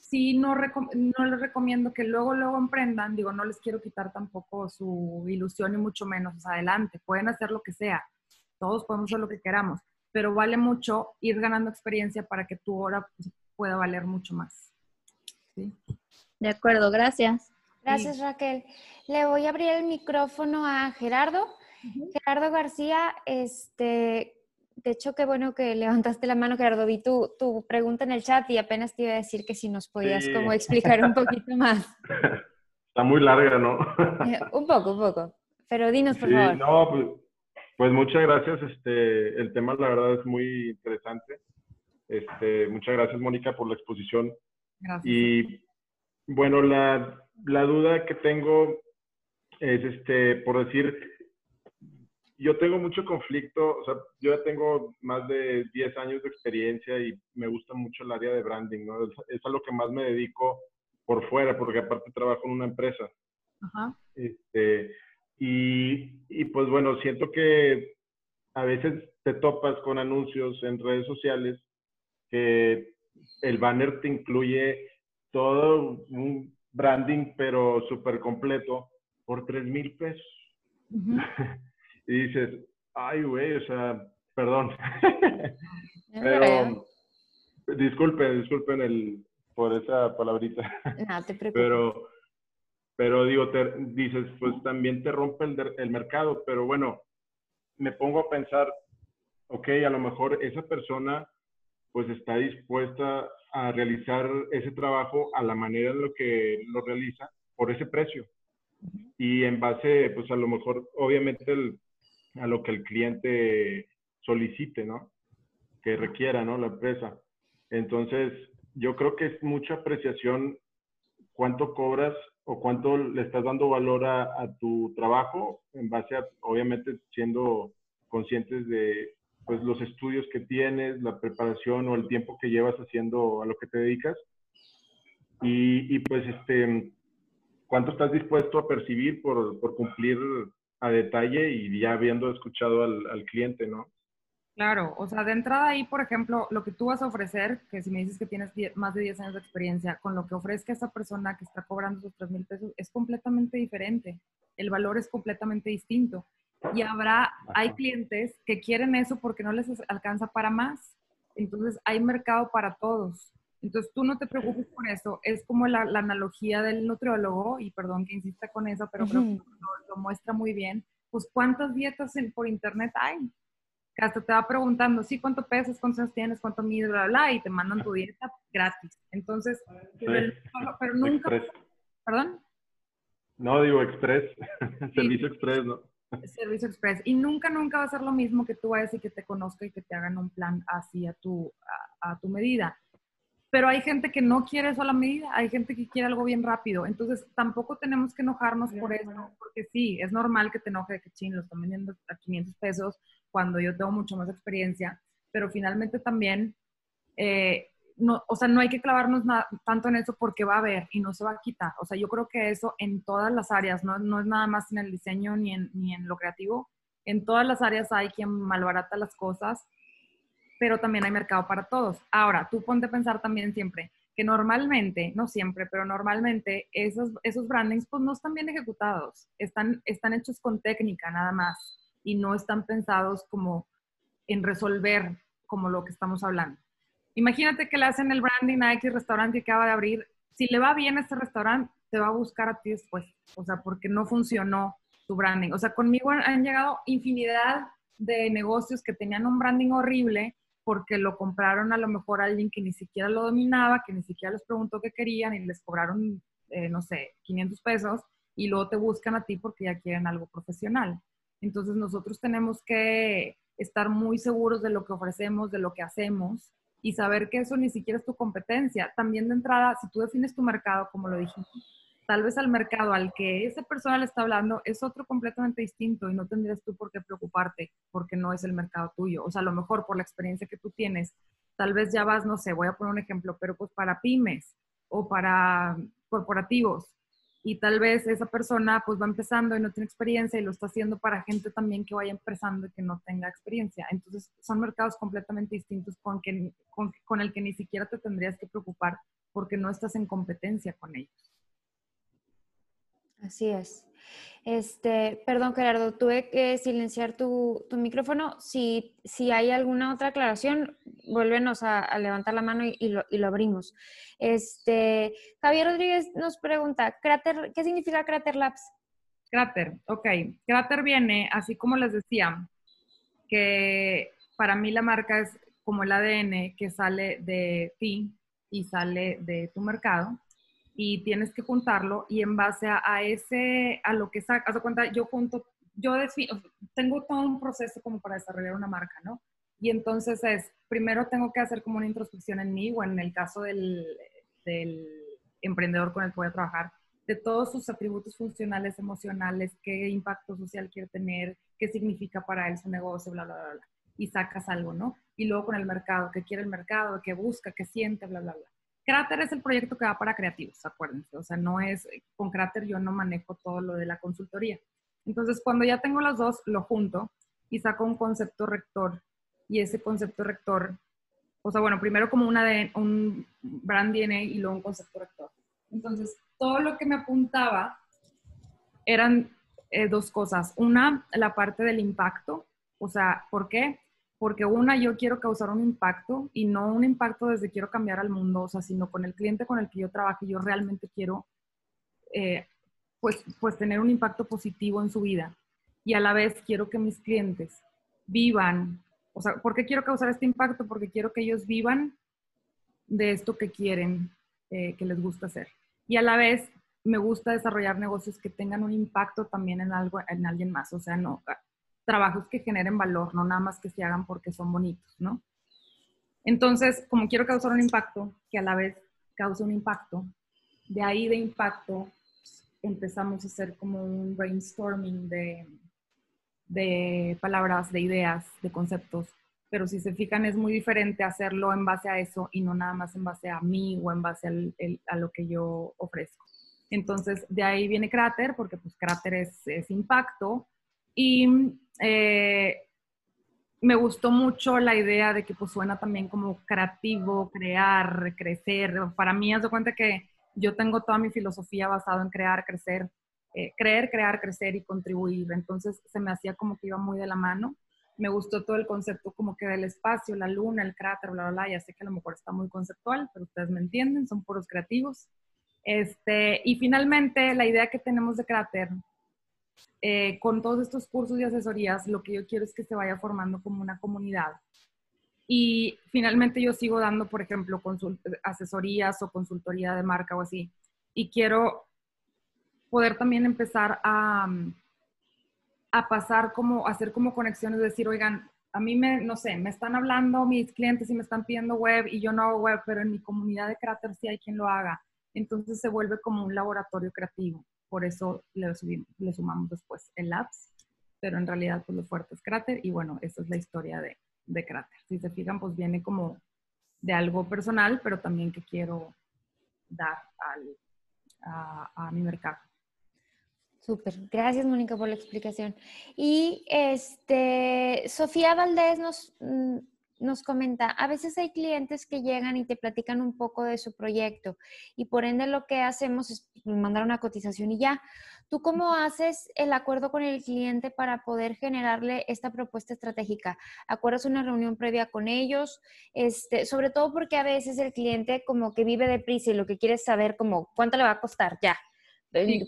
Speaker 1: sí no, no les recomiendo que luego, luego emprendan, digo, no les quiero quitar tampoco su ilusión y mucho menos, adelante, pueden hacer lo que sea, todos podemos hacer lo que queramos, pero vale mucho ir ganando experiencia para que tu hora pues, pueda valer mucho más. ¿Sí?
Speaker 3: De acuerdo, gracias.
Speaker 2: Gracias, Raquel. Le voy a abrir el micrófono a Gerardo. Gerardo García, este, de hecho, qué bueno que levantaste la mano, Gerardo. Vi tu, tu pregunta en el chat y apenas te iba a decir que si nos podías como explicar un poquito más.
Speaker 4: Está muy larga, ¿no?
Speaker 2: Eh, un poco, un poco. Pero dinos, por favor.
Speaker 4: No, pues, pues, muchas gracias. Este, el tema, la verdad, es muy interesante. Este, muchas gracias, Mónica, por la exposición.
Speaker 1: Gracias.
Speaker 4: Y bueno, la, la duda que tengo es, este, por decir, yo tengo mucho conflicto, o sea, yo ya tengo más de 10 años de experiencia y me gusta mucho el área de branding, ¿no? Es, a lo que más me dedico por fuera, porque aparte trabajo en una empresa. Ajá. Este, y, y pues bueno, siento que a veces te topas con anuncios en redes sociales que el banner te incluye todo un branding, pero súper completo, por 3 mil pesos. y dices, ay, güey, o sea, perdón. Pero, disculpen, disculpen el, por esa palabrita.
Speaker 2: No, te preocupes.
Speaker 4: Pero, pero digo, te, dices, pues también te rompe el, el mercado, pero bueno, me pongo a pensar, ok, a lo mejor esa persona pues está dispuesta a realizar ese trabajo a la manera en lo que lo realiza por ese precio. Y en base, pues a lo mejor, obviamente el, a lo que el cliente solicite, ¿no? Que requiera, ¿no? La empresa. Entonces, yo creo que es mucha apreciación cuánto cobras o cuánto le estás dando valor a, tu trabajo en base a, obviamente, siendo conscientes de pues, los estudios que tienes, la preparación o el tiempo que llevas haciendo a lo que te dedicas. Y, y pues, este, cuánto estás dispuesto a percibir por, por cumplir a detalle y ya habiendo escuchado al, al cliente, ¿no?
Speaker 1: Claro, o sea, de entrada ahí, por ejemplo, lo que tú vas a ofrecer, que si me dices que tienes más de 10 años de experiencia, con lo que ofrezca esa persona que está cobrando esos 3 mil pesos, es completamente diferente. El valor es completamente distinto. Y habrá, hay clientes que quieren eso porque no les alcanza para más. Entonces, hay mercado para todos. Entonces, tú no te preocupes por eso. Es como la, analogía del nutriólogo, y perdón que insista con eso, pero creo que lo, muestra muy bien. Pues, ¿cuántas dietas por internet hay? Que hasta te va preguntando, sí, ¿cuánto pesas? ¿Cuántos tienes? ¿Cuánto mides? Bla, bla, y te mandan tu dieta gratis. Entonces, pero, nunca... ¿Perdón?
Speaker 4: No, digo express, servicio express, ¿no?
Speaker 1: Servicio express. Y nunca, nunca va a ser lo mismo que tú vayas y que te conozca y que te hagan un plan así a tu, a, tu medida. Pero hay gente que no quiere eso a la medida, hay gente que quiere algo bien rápido. Entonces, tampoco tenemos que enojarnos por eso, porque sí, es normal que te enoje de que ching, lo están vendiendo a 500 pesos cuando yo tengo mucho más experiencia. Pero finalmente también eh, no, o sea, no hay que clavarnos tanto en eso porque va a haber y no se va a quitar. O sea, yo creo que eso en todas las áreas, no, no es nada más en el diseño ni en, ni en lo creativo. En todas las áreas hay quien malbarata las cosas, pero también hay mercado para todos. Ahora, tú ponte a pensar también siempre que normalmente, no siempre, pero normalmente esos, esos brandings pues no están bien ejecutados, están, están hechos con técnica nada más y no están pensados como en resolver como lo que estamos hablando. Imagínate que le hacen el branding a X restaurante que acaba de abrir. Si le va bien a este restaurante, te va a buscar a ti después. O sea, porque no funcionó tu branding. O sea, conmigo han, llegado infinidad de negocios que tenían un branding horrible porque lo compraron a lo mejor a alguien que ni siquiera lo dominaba, que ni siquiera les preguntó qué querían y les cobraron, eh, no sé, 500 pesos y luego te buscan a ti porque ya quieren algo profesional. Entonces nosotros tenemos que estar muy seguros de lo que ofrecemos, de lo que hacemos y saber que eso ni siquiera es tu competencia. También de entrada, si tú defines tu mercado, como lo dijimos, tal vez al mercado al que esa persona le está hablando es otro completamente distinto y no tendrías tú por qué preocuparte porque no es el mercado tuyo. O sea, a lo mejor por la experiencia que tú tienes, tal vez ya vas, no sé, voy a poner un ejemplo, pero pues para pymes o para corporativos, y tal vez esa persona pues va empezando y no tiene experiencia y lo está haciendo para gente también que vaya empezando y que no tenga experiencia. Entonces son mercados completamente distintos con, con el que ni siquiera te tendrías que preocupar porque no estás en competencia con ellos.
Speaker 2: Así es. Este, perdón, Gerardo, tuve que silenciar tu, micrófono. Si, si, hay alguna otra aclaración, vuélvenos a, levantar la mano y, lo, abrimos. Este, Javier Rodríguez nos pregunta, ¿qué significa Crater Labs?
Speaker 1: Crater, ok. Crater viene, así como les decía, que para mí la marca es como el ADN que sale de ti y sale de tu mercado y tienes que juntarlo y en base a, ese, a lo que sacas, de cuenta, yo junto, yo defino, tengo todo un proceso como para desarrollar una marca, ¿no? Y entonces es, primero tengo que hacer como una introspección en mí o en el caso del, del emprendedor con el que voy a trabajar, de todos sus atributos funcionales, emocionales, qué impacto social quiere tener, qué significa para él su negocio, bla, bla, bla, bla. Y sacas algo, ¿no? Y luego con el mercado, qué quiere el mercado, qué busca, qué siente, bla, bla, bla. Crater es el proyecto que va para creativos, acuérdense. O sea, no es, con Crater yo no manejo todo lo de la consultoría. Entonces, cuando ya tengo las dos, lo junto y saco un concepto rector. Y ese concepto rector, o sea, bueno, primero como una de, un brand DNA y luego un concepto rector. Entonces, todo lo que me apuntaba eran eh, dos cosas. Una, la parte del impacto. O sea, ¿por qué? Porque una, yo quiero causar un impacto y no un impacto desde quiero cambiar al mundo, o sea, sino con el cliente con el que yo trabajo, yo realmente quiero, eh, pues, pues tener un impacto positivo en su vida. Y a la vez quiero que mis clientes vivan, o sea, ¿por qué quiero causar este impacto? Porque quiero que ellos vivan de esto que quieren, eh, que les gusta hacer. Y a la vez me gusta desarrollar negocios que tengan un impacto también en algo, en alguien más. O sea, no, trabajos que generen valor, no nada más que se hagan porque son bonitos, ¿no? Entonces, como quiero causar un impacto, que a la vez cause un impacto, de ahí de impacto empezamos a hacer como un brainstorming de, de palabras, de ideas, de conceptos. Pero si se fijan, es muy diferente hacerlo en base a eso y no nada más en base a mí o en base a lo que yo ofrezco. Entonces, de ahí viene Cráter, porque pues Cráter es, es impacto. Y eh, me gustó mucho la idea de que pues suena también como creativo, crear, crecer. Para mí, haz de cuenta que yo tengo toda mi filosofía basada en crear, crecer, eh, creer, crear, crecer y contribuir. Entonces se me hacía como que iba muy de la mano. Me gustó todo el concepto como que del espacio, la luna, el cráter, bla, bla, bla. Ya sé que a lo mejor está muy conceptual, pero ustedes me entienden, son puros creativos. Este, y finalmente, la idea que tenemos de cráter eh, con todos estos cursos y asesorías, lo que yo quiero es que se vaya formando como una comunidad. Y finalmente yo sigo dando, por ejemplo, asesorías o consultoría de marca o así. Y quiero poder también empezar a, a pasar como, hacer como conexiones, decir, oigan, a mí me, no sé, me están hablando mis clientes y me están pidiendo web y yo no hago web, pero en mi comunidad de cráter sí hay quien lo haga. Entonces se vuelve como un laboratorio creativo por eso le, le sumamos después el Labs, pero en realidad pues lo fuerte es Cráter y bueno, esa es la historia de, de Cráter. Si se fijan, pues viene como de algo personal, pero también que quiero dar al, a, a mi mercado.
Speaker 2: Súper, gracias Mónica por la explicación. Y este, Sofía Valdés nos, mm, nos comenta, a veces hay clientes que llegan y te platican un poco de su proyecto y por ende lo que hacemos es mandar una cotización y ya. ¿Tú cómo haces el acuerdo con el cliente para poder generarle esta propuesta estratégica? ¿Acuerdas una reunión previa con ellos? Este, sobre todo porque a veces el cliente como que vive deprisa y lo que quiere es saber como cuánto le va a costar ya.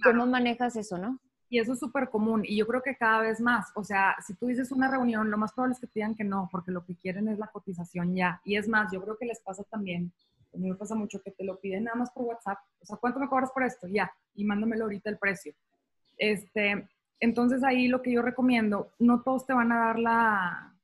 Speaker 2: ¿Cómo manejas eso, no?
Speaker 1: Y eso es súper común y yo creo que cada vez más, o sea, si tú dices una reunión, lo más probable es que te digan que no, porque lo que quieren es la cotización ya. Y es más, yo creo que les pasa también, a mí me pasa mucho que te lo piden nada más por WhatsApp, o sea, ¿cuánto me cobras por esto? Ya, y mándamelo ahorita el precio. Este, entonces ahí lo que yo recomiendo, no todos te van a dar la,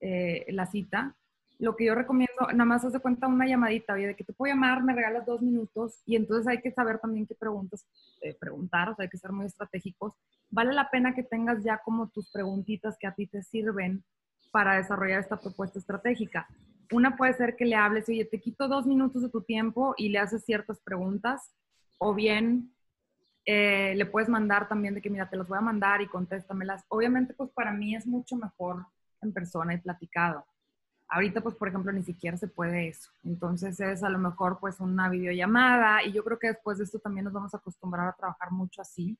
Speaker 1: eh, la cita, lo que yo recomiendo, nada más haz de cuenta una llamadita, de que te puedo llamar, me regalas dos minutos y entonces hay que saber también qué preguntas eh, preguntar, o sea, hay que ser muy estratégicos. Vale la pena que tengas ya como tus preguntitas que a ti te sirven para desarrollar esta propuesta estratégica. Una puede ser que le hables, oye, te quito dos minutos de tu tiempo y le haces ciertas preguntas, o bien eh, le puedes mandar también de que, mira, te las voy a mandar y contéstamelas. Obviamente, pues para mí es mucho mejor en persona y platicado Ahorita, pues, por ejemplo, ni siquiera se puede eso. Entonces es a lo mejor pues una videollamada y yo creo que después de esto también nos vamos a acostumbrar a trabajar mucho así.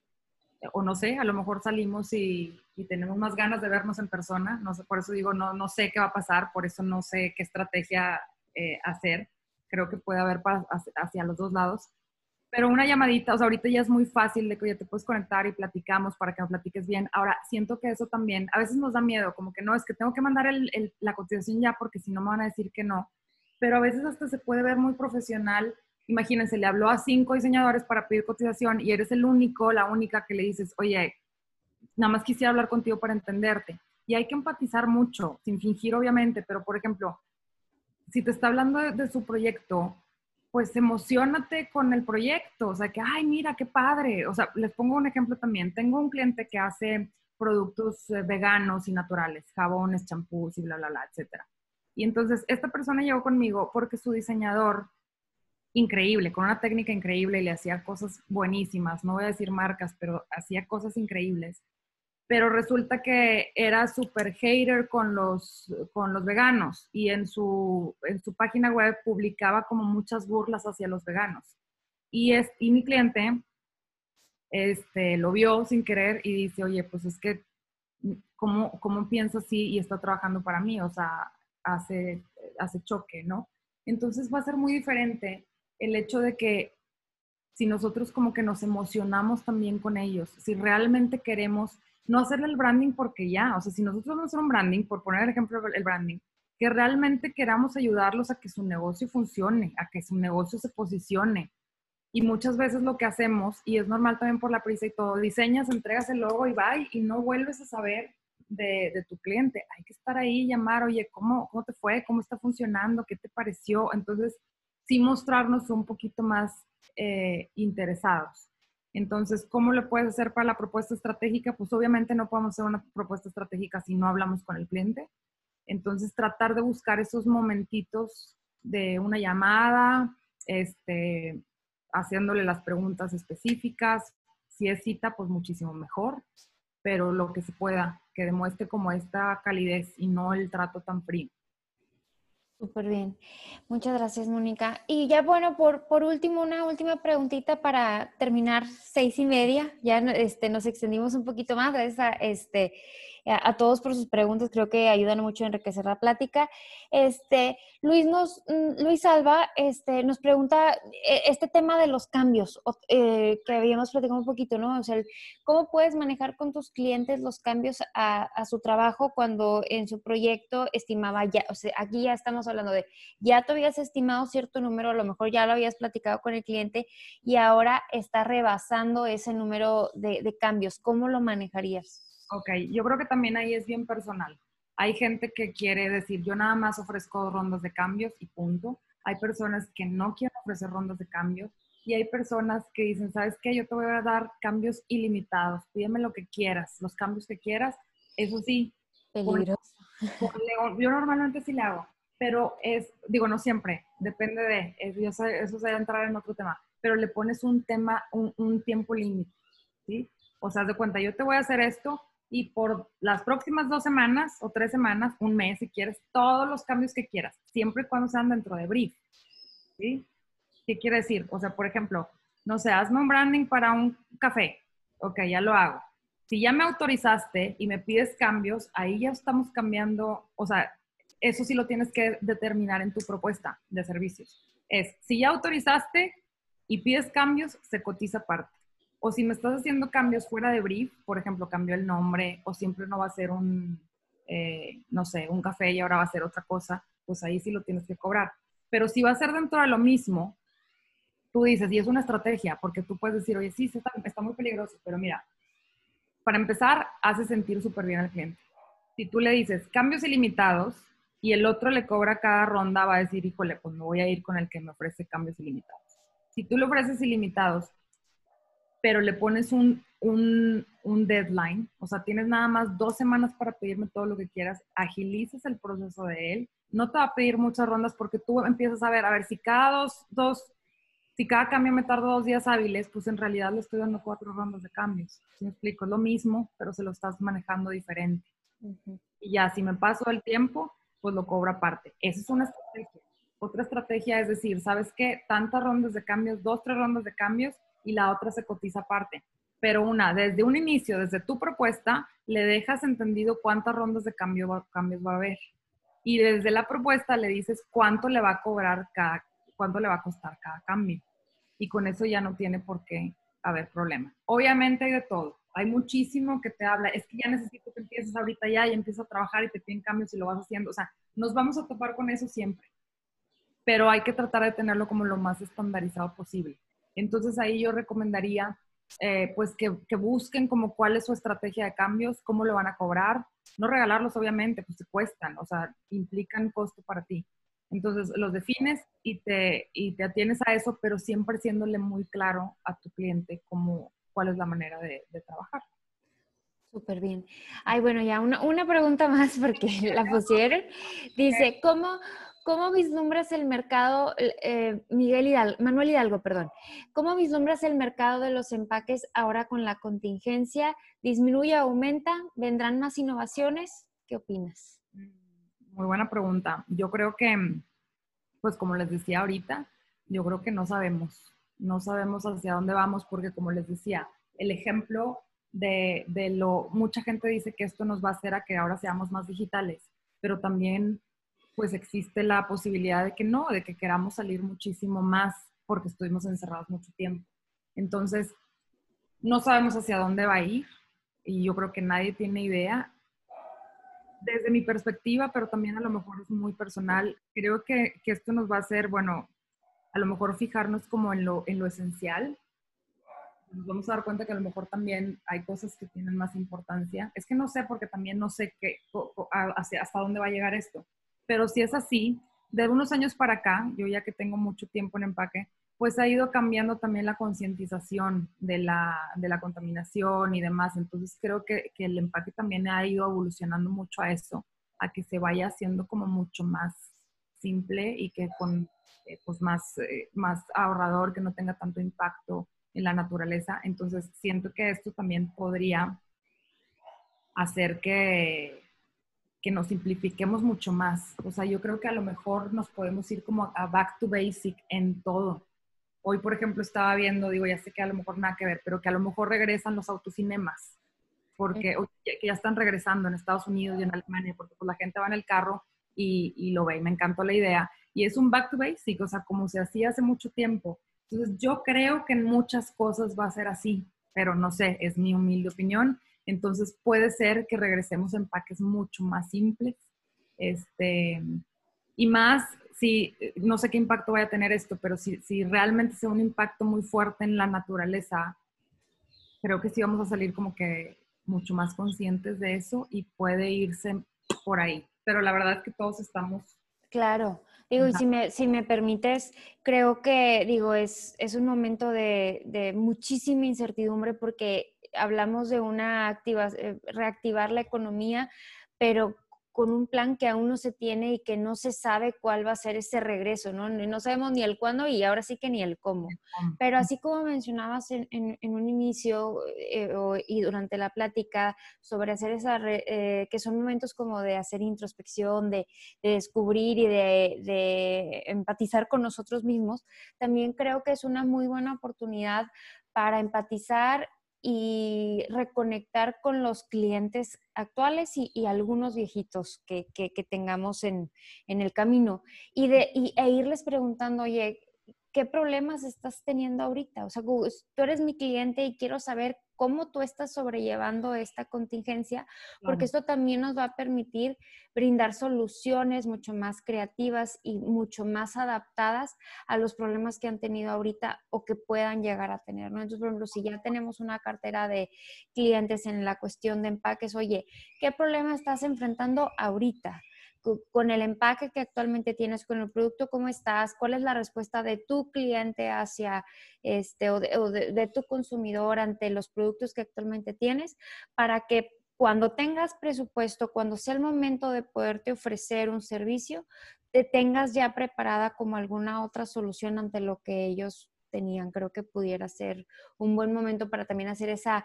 Speaker 1: O no sé, a lo mejor salimos y, tenemos más ganas de vernos en persona. No sé, por eso digo, no, no sé qué va a pasar, por eso no sé qué estrategia eh, hacer. Creo que puede haber hacia los dos lados. Pero una llamadita, o sea, ahorita ya es muy fácil de que ya te puedes conectar y platicamos para que nos platiques bien. Ahora, siento que eso también, a veces nos da miedo, como que no, es que tengo que mandar la cotización ya porque si no me van a decir que no. Pero a veces hasta se puede ver muy profesional. Imagínense, le habló a cinco diseñadores para pedir cotización y eres el único, la única que le dices, oye, nada más quisiera hablar contigo para entenderte. Y hay que empatizar mucho, sin fingir obviamente, pero por ejemplo, si te está hablando de su proyecto, pues emocionate con el proyecto, o sea, que, ay, mira, qué padre. O sea, les pongo un ejemplo también. Tengo un cliente que hace productos eh, veganos y naturales, jabones, champús y bla, bla, bla, etcétera. Y entonces esta persona llegó conmigo porque su diseñador, increíble, con una técnica increíble, y le hacía cosas buenísimas, no voy a decir marcas, pero hacía cosas increíbles pero resulta que era súper hater con los, con los veganos y en su, en su página web publicaba como muchas burlas hacia los veganos. Y, es, y mi cliente este, lo vio sin querer y dice, oye, pues es que, ¿cómo, cómo piensa así y está trabajando para mí? O sea, hace, hace choque, ¿no? Entonces va a ser muy diferente el hecho de que si nosotros como que nos emocionamos también con ellos, si realmente queremos no hacerle el branding porque ya, o sea, si nosotros vamos a hacer un branding, por poner el ejemplo el branding, que realmente queramos ayudarlos a que su negocio funcione, a que su negocio se posicione. Y muchas veces lo que hacemos, y es normal también por la prisa y todo, diseñas, entregas el logo y va y no vuelves a saber de, de, tu cliente. Hay que estar ahí, llamar, oye, ¿cómo, ¿cómo te fue? ¿Cómo está funcionando? ¿Qué te pareció? Entonces, sí mostrarnos un poquito más eh, interesados. Entonces, ¿cómo lo puedes hacer para la propuesta estratégica? Pues obviamente no podemos hacer una propuesta estratégica si no hablamos con el cliente. Entonces, tratar de buscar esos momentitos de una llamada, este, haciéndole las preguntas específicas. Si es cita, pues muchísimo mejor, pero lo que se pueda, que demuestre como esta calidez y no el trato tan frío.
Speaker 2: Súper bien. Muchas gracias, Mónica. Y ya bueno, por, por último, una última preguntita para terminar seis y media. Ya este, nos extendimos un poquito más. Gracias este, a, todos por sus preguntas, creo que ayudan mucho a enriquecer la plática. Este, Luis, nos, mm, Luis Alba este, nos pregunta eh, este tema de los cambios eh, que habíamos platicado un poquito, ¿no? O sea, ¿cómo puedes manejar con tus clientes los cambios a, a, su trabajo cuando en su proyecto estimaba ya, o sea, aquí ya estamos hablando de, ya tú habías estimado cierto número, a lo mejor ya lo habías platicado con el cliente y ahora está rebasando ese número de, de cambios, ¿cómo lo manejarías?
Speaker 1: Ok, yo creo que también ahí es bien personal. Hay gente que quiere decir, yo nada más ofrezco rondas de cambios y punto. Hay personas que no quieren ofrecer rondas de cambios y hay personas que dicen, ¿sabes qué? Yo te voy a dar cambios ilimitados. Pídeme lo que quieras, los cambios que quieras. Eso sí.
Speaker 2: Peligroso.
Speaker 1: yo normalmente sí le hago, pero es, digo, no siempre, depende de, eso, eso se va a entrar en otro tema, pero le pones un tema, un, un tiempo límite, ¿sí? O sea, de cuenta, yo te voy a hacer esto, y por las próximas dos semanas o tres semanas, un mes si quieres, todos los cambios que quieras, siempre y cuando sean dentro de brief. ¿Sí? ¿Qué quiere decir? O sea, por ejemplo, no sé, hazme un branding para un café. Ok, ya lo hago. Si ya me autorizaste y me pides cambios, ahí ya estamos cambiando, o sea, eso sí lo tienes que determinar en tu propuesta de servicios. Es, si ya autorizaste y pides cambios, se cotiza aparte. O si me estás haciendo cambios fuera de brief, por ejemplo, cambió el nombre o siempre no va a ser un, eh, no sé, un café y ahora va a ser otra cosa, pues ahí sí lo tienes que cobrar. Pero si va a ser dentro de lo mismo, tú dices, y es una estrategia, porque tú puedes decir, oye, sí, está, está muy peligroso, pero mira, para empezar, hace sentir súper bien al cliente. Si tú le dices cambios ilimitados y el otro le cobra cada ronda, va a decir, híjole, pues me voy a ir con el que me ofrece cambios ilimitados. Si tú le ofreces ilimitados pero le pones un, un, un, deadline, o sea, tienes nada más dos semanas para pedirme todo lo que quieras, agilizas el proceso de él, no te va a pedir muchas rondas porque tú empiezas a ver, a ver, si cada dos, dos si cada cambio me tarda dos días hábiles, pues en realidad le estoy dando cuatro rondas de cambios. Si me explico, es lo mismo, pero se lo estás manejando diferente. Y ya, si me paso el tiempo, pues lo cobro aparte. Esa es una estrategia. Otra estrategia es decir, ¿sabes qué? Tantas rondas de cambios, dos, tres rondas de cambios, y la otra se cotiza aparte. Pero una, desde un inicio, desde tu propuesta, le dejas entendido cuántas rondas de cambio cambios va a haber. Y desde la propuesta le dices cuánto le va a cobrar cada, cuánto le va a costar cada cambio. Y con eso ya no tiene por qué haber problema. Obviamente hay de todo. Hay muchísimo que te habla. Es que ya necesito que empieces ahorita ya y empiezas a trabajar y te piden cambios y lo vas haciendo. O sea, nos vamos a topar con eso siempre. Pero hay que tratar de tenerlo como lo más estandarizado posible. Entonces ahí yo recomendaría eh, pues que, busquen como cuál es su estrategia de cambios, cómo lo van a cobrar. No regalarlos obviamente, pues te cuestan, o sea, implican costo para ti. Entonces los defines y te, y te atienes a eso, pero siempre siéndole muy claro a tu cliente cómo, cuál es la manera de, trabajar.
Speaker 2: Súper bien. Ay, bueno, ya una, una pregunta más porque la pusieron. Dice, ¿cómo, ¿Cómo vislumbras el mercado, eh, Miguel Hidalgo, Manuel Hidalgo, perdón? ¿Cómo vislumbras el mercado de los empaques ahora con la contingencia? ¿Disminuye, aumenta? ¿Vendrán más innovaciones? ¿Qué opinas?
Speaker 1: Muy buena pregunta. Yo creo que, pues como les decía ahorita, yo creo que no sabemos. No sabemos hacia dónde vamos porque, como les decía, el ejemplo de, de lo, mucha gente dice que esto nos va a hacer a que ahora seamos más digitales, pero también pues existe la posibilidad de que no, de que queramos salir muchísimo más porque estuvimos encerrados mucho tiempo. Entonces, no sabemos hacia dónde va a ir y yo creo que nadie tiene idea. Desde mi perspectiva, pero también a lo mejor es muy personal, creo que, que esto nos va a hacer, bueno, a lo mejor fijarnos como en lo, en lo esencial, nos vamos a dar cuenta que a lo mejor también hay cosas que tienen más importancia. Es que no sé porque también no sé qué, hasta dónde va a llegar esto. Pero si es así, de unos años para acá, yo ya que tengo mucho tiempo en empaque, pues ha ido cambiando también la concientización de la, de la, contaminación y demás. Entonces creo que, que, el empaque también ha ido evolucionando mucho a eso, a que se vaya haciendo como mucho más simple y que con eh, pues más, eh, más ahorrador, que no tenga tanto impacto en la naturaleza. Entonces siento que esto también podría hacer que, que nos simplifiquemos mucho más. O sea, yo creo que a lo mejor nos podemos ir como a back to basic en todo. Hoy, por ejemplo, estaba viendo, digo, ya sé que a lo mejor nada que ver, pero que a lo mejor regresan los autocinemas, porque que ya están regresando en Estados Unidos y en Alemania, porque pues, la gente va en el carro y, y lo ve. Y me encantó la idea. Y es un back to basic, o sea, como se hacía hace mucho tiempo. Entonces, yo creo que en muchas cosas va a ser así, pero no sé, es mi humilde opinión. Entonces puede ser que regresemos a empaques mucho más simples. Este, y más, si, no sé qué impacto vaya a tener esto, pero si, si realmente sea un impacto muy fuerte en la naturaleza, creo que sí vamos a salir como que mucho más conscientes de eso y puede irse por ahí. Pero la verdad es que todos estamos...
Speaker 2: Claro. Digo, y si me, si me permites, creo que, digo, es, es un momento de, de muchísima incertidumbre porque hablamos de una activa, eh, reactivar la economía, pero con un plan que aún no se tiene y que no se sabe cuál va a ser ese regreso, ¿no? No sabemos ni el cuándo y ahora sí que ni el cómo. Pero así como mencionabas en, un inicio eh, y durante la plática sobre hacer esa, eh, que son momentos como de hacer introspección, de, descubrir y de, de empatizar con nosotros mismos, también creo que es una muy buena oportunidad para empatizar y reconectar con los clientes actuales y, algunos viejitos que, tengamos en, el camino. Y, de, e irles preguntando, oye, ¿qué problemas estás teniendo ahorita? O sea, tú eres mi cliente y quiero saber cómo tú estás sobrellevando esta contingencia, porque esto también nos va a permitir brindar soluciones mucho más creativas y mucho más adaptadas a los problemas que han tenido ahorita o que puedan llegar a tener, ¿no? Entonces, por ejemplo, si ya tenemos una cartera de clientes en la cuestión de empaques, oye, ¿qué problema estás enfrentando ahorita? Con el empaque que actualmente tienes con el producto, ¿cómo estás? ¿Cuál es la respuesta de tu cliente hacia este o de, tu consumidor ante los productos que actualmente tienes para que cuando tengas presupuesto, cuando sea el momento de poderte ofrecer un servicio, te tengas ya preparada como alguna otra solución ante lo que ellos tenían. Creo que pudiera ser un buen momento para también hacer esa,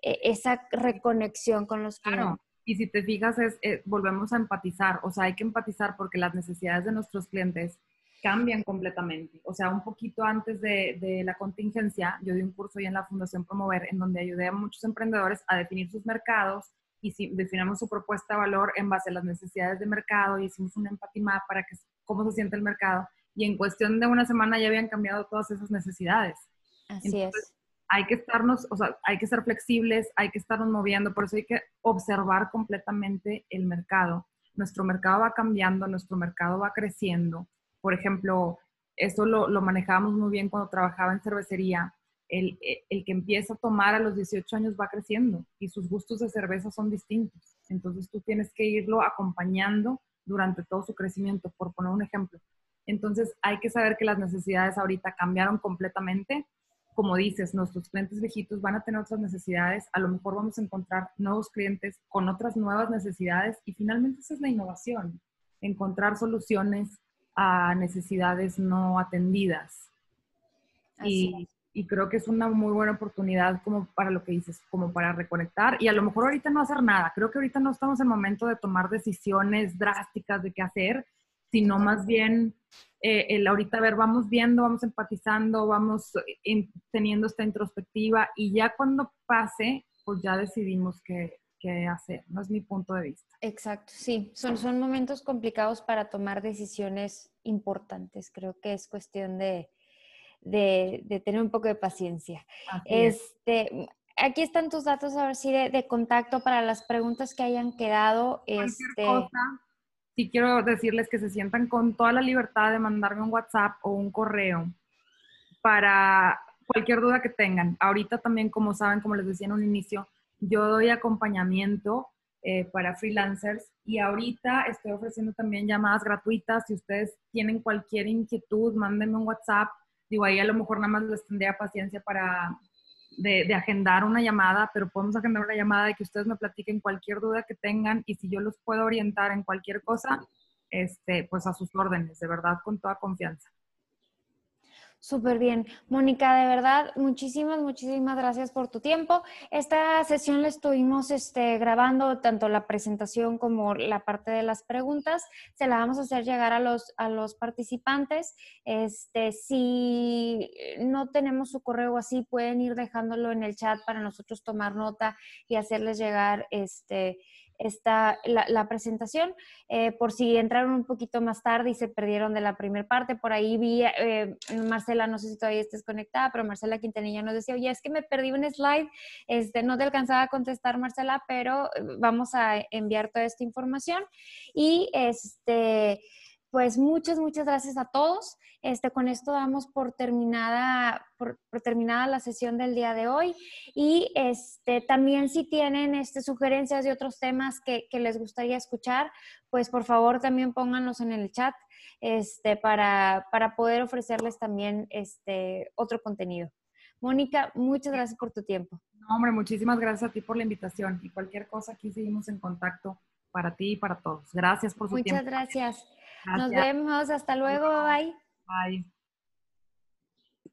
Speaker 2: e, esa reconexión con los clientes.
Speaker 1: Y si te fijas, es, eh, volvemos a empatizar, o sea, hay que empatizar porque las necesidades de nuestros clientes cambian completamente. O sea, un poquito antes de, de, la contingencia, yo di un curso ahí en la Fundación Promover, en donde ayudé a muchos emprendedores a definir sus mercados y si definamos su propuesta de valor en base a las necesidades de mercado y hicimos un empathy map para que cómo se siente el mercado. Y en cuestión de una semana ya habían cambiado todas esas necesidades.
Speaker 2: Así es
Speaker 1: hay que estarnos, o sea, hay que ser flexibles, hay que estarnos moviendo, por eso hay que observar completamente el mercado. Nuestro mercado va cambiando, nuestro mercado va creciendo. Por ejemplo, eso lo, lo manejábamos muy bien cuando trabajaba en cervecería. El, el, que empieza a tomar a los 18 años va creciendo y sus gustos de cerveza son distintos. Entonces tú tienes que irlo acompañando durante todo su crecimiento, por poner un ejemplo. Entonces hay que saber que las necesidades ahorita cambiaron completamente como dices, nuestros clientes viejitos van a tener otras necesidades, a lo mejor vamos a encontrar nuevos clientes con otras nuevas necesidades y finalmente esa es la innovación, encontrar soluciones a necesidades no atendidas. Y, y, creo que es una muy buena oportunidad como para lo que dices, como para reconectar y a lo mejor ahorita no hacer nada. Creo que ahorita no estamos en el momento de tomar decisiones drásticas de qué hacer, sino más bien eh, el ahorita, a ver, vamos viendo, vamos empatizando, vamos teniendo esta introspectiva y ya cuando pase, pues ya decidimos qué, qué, hacer, no es mi punto de vista.
Speaker 2: Exacto, sí, son, son momentos complicados para tomar decisiones importantes, creo que es cuestión de, de, de tener un poco de paciencia. este, Aquí están tus datos, a ver si de, de, contacto para las preguntas que hayan quedado. Este,
Speaker 1: sí quiero decirles que se sientan con toda la libertad de mandarme un WhatsApp o un correo para cualquier duda que tengan. Ahorita también, como saben, como les decía en un inicio, yo doy acompañamiento eh, para freelancers y ahorita estoy ofreciendo también llamadas gratuitas. Si ustedes tienen cualquier inquietud, mándenme un WhatsApp. Digo, ahí a lo mejor nada más les tendría paciencia para de, de, agendar una llamada, pero podemos agendar una llamada de que ustedes me platiquen cualquier duda que tengan y si yo los puedo orientar en cualquier cosa, este, pues a sus órdenes, de verdad, con toda confianza.
Speaker 2: Súper bien. Mónica, de verdad, muchísimas, muchísimas gracias por tu tiempo. Esta sesión la estuvimos este, grabando, tanto la presentación como la parte de las preguntas. Se la vamos a hacer llegar a los, a los participantes. Este, si no tenemos su correo así, pueden ir dejándolo en el chat para nosotros tomar nota y hacerles llegar este, esta, la, presentación. Eh, por si entraron un poquito más tarde y se perdieron de la primera parte, por ahí vi, eh, Marcela, no sé si todavía estés conectada, pero Marcela Quintanilla nos decía, oye, es que me perdí un slide, este, no te alcanzaba a contestar, Marcela, pero eh, vamos a enviar toda esta información. Y este pues muchas, muchas gracias a todos. Este, con esto damos por terminada, por, terminada la sesión del día de hoy. Y este, también si tienen este, sugerencias de otros temas que, les gustaría escuchar, pues por favor también pónganlos en el chat este, para, para poder ofrecerles también este, otro contenido. Mónica, muchas gracias por tu tiempo.
Speaker 1: No, hombre, muchísimas gracias a ti por la invitación y cualquier cosa aquí seguimos en contacto para ti y para todos. Gracias por su
Speaker 2: tiempo.
Speaker 1: Muchas
Speaker 2: gracias. Nos vemos. Hasta luego. Bye.
Speaker 1: Bye.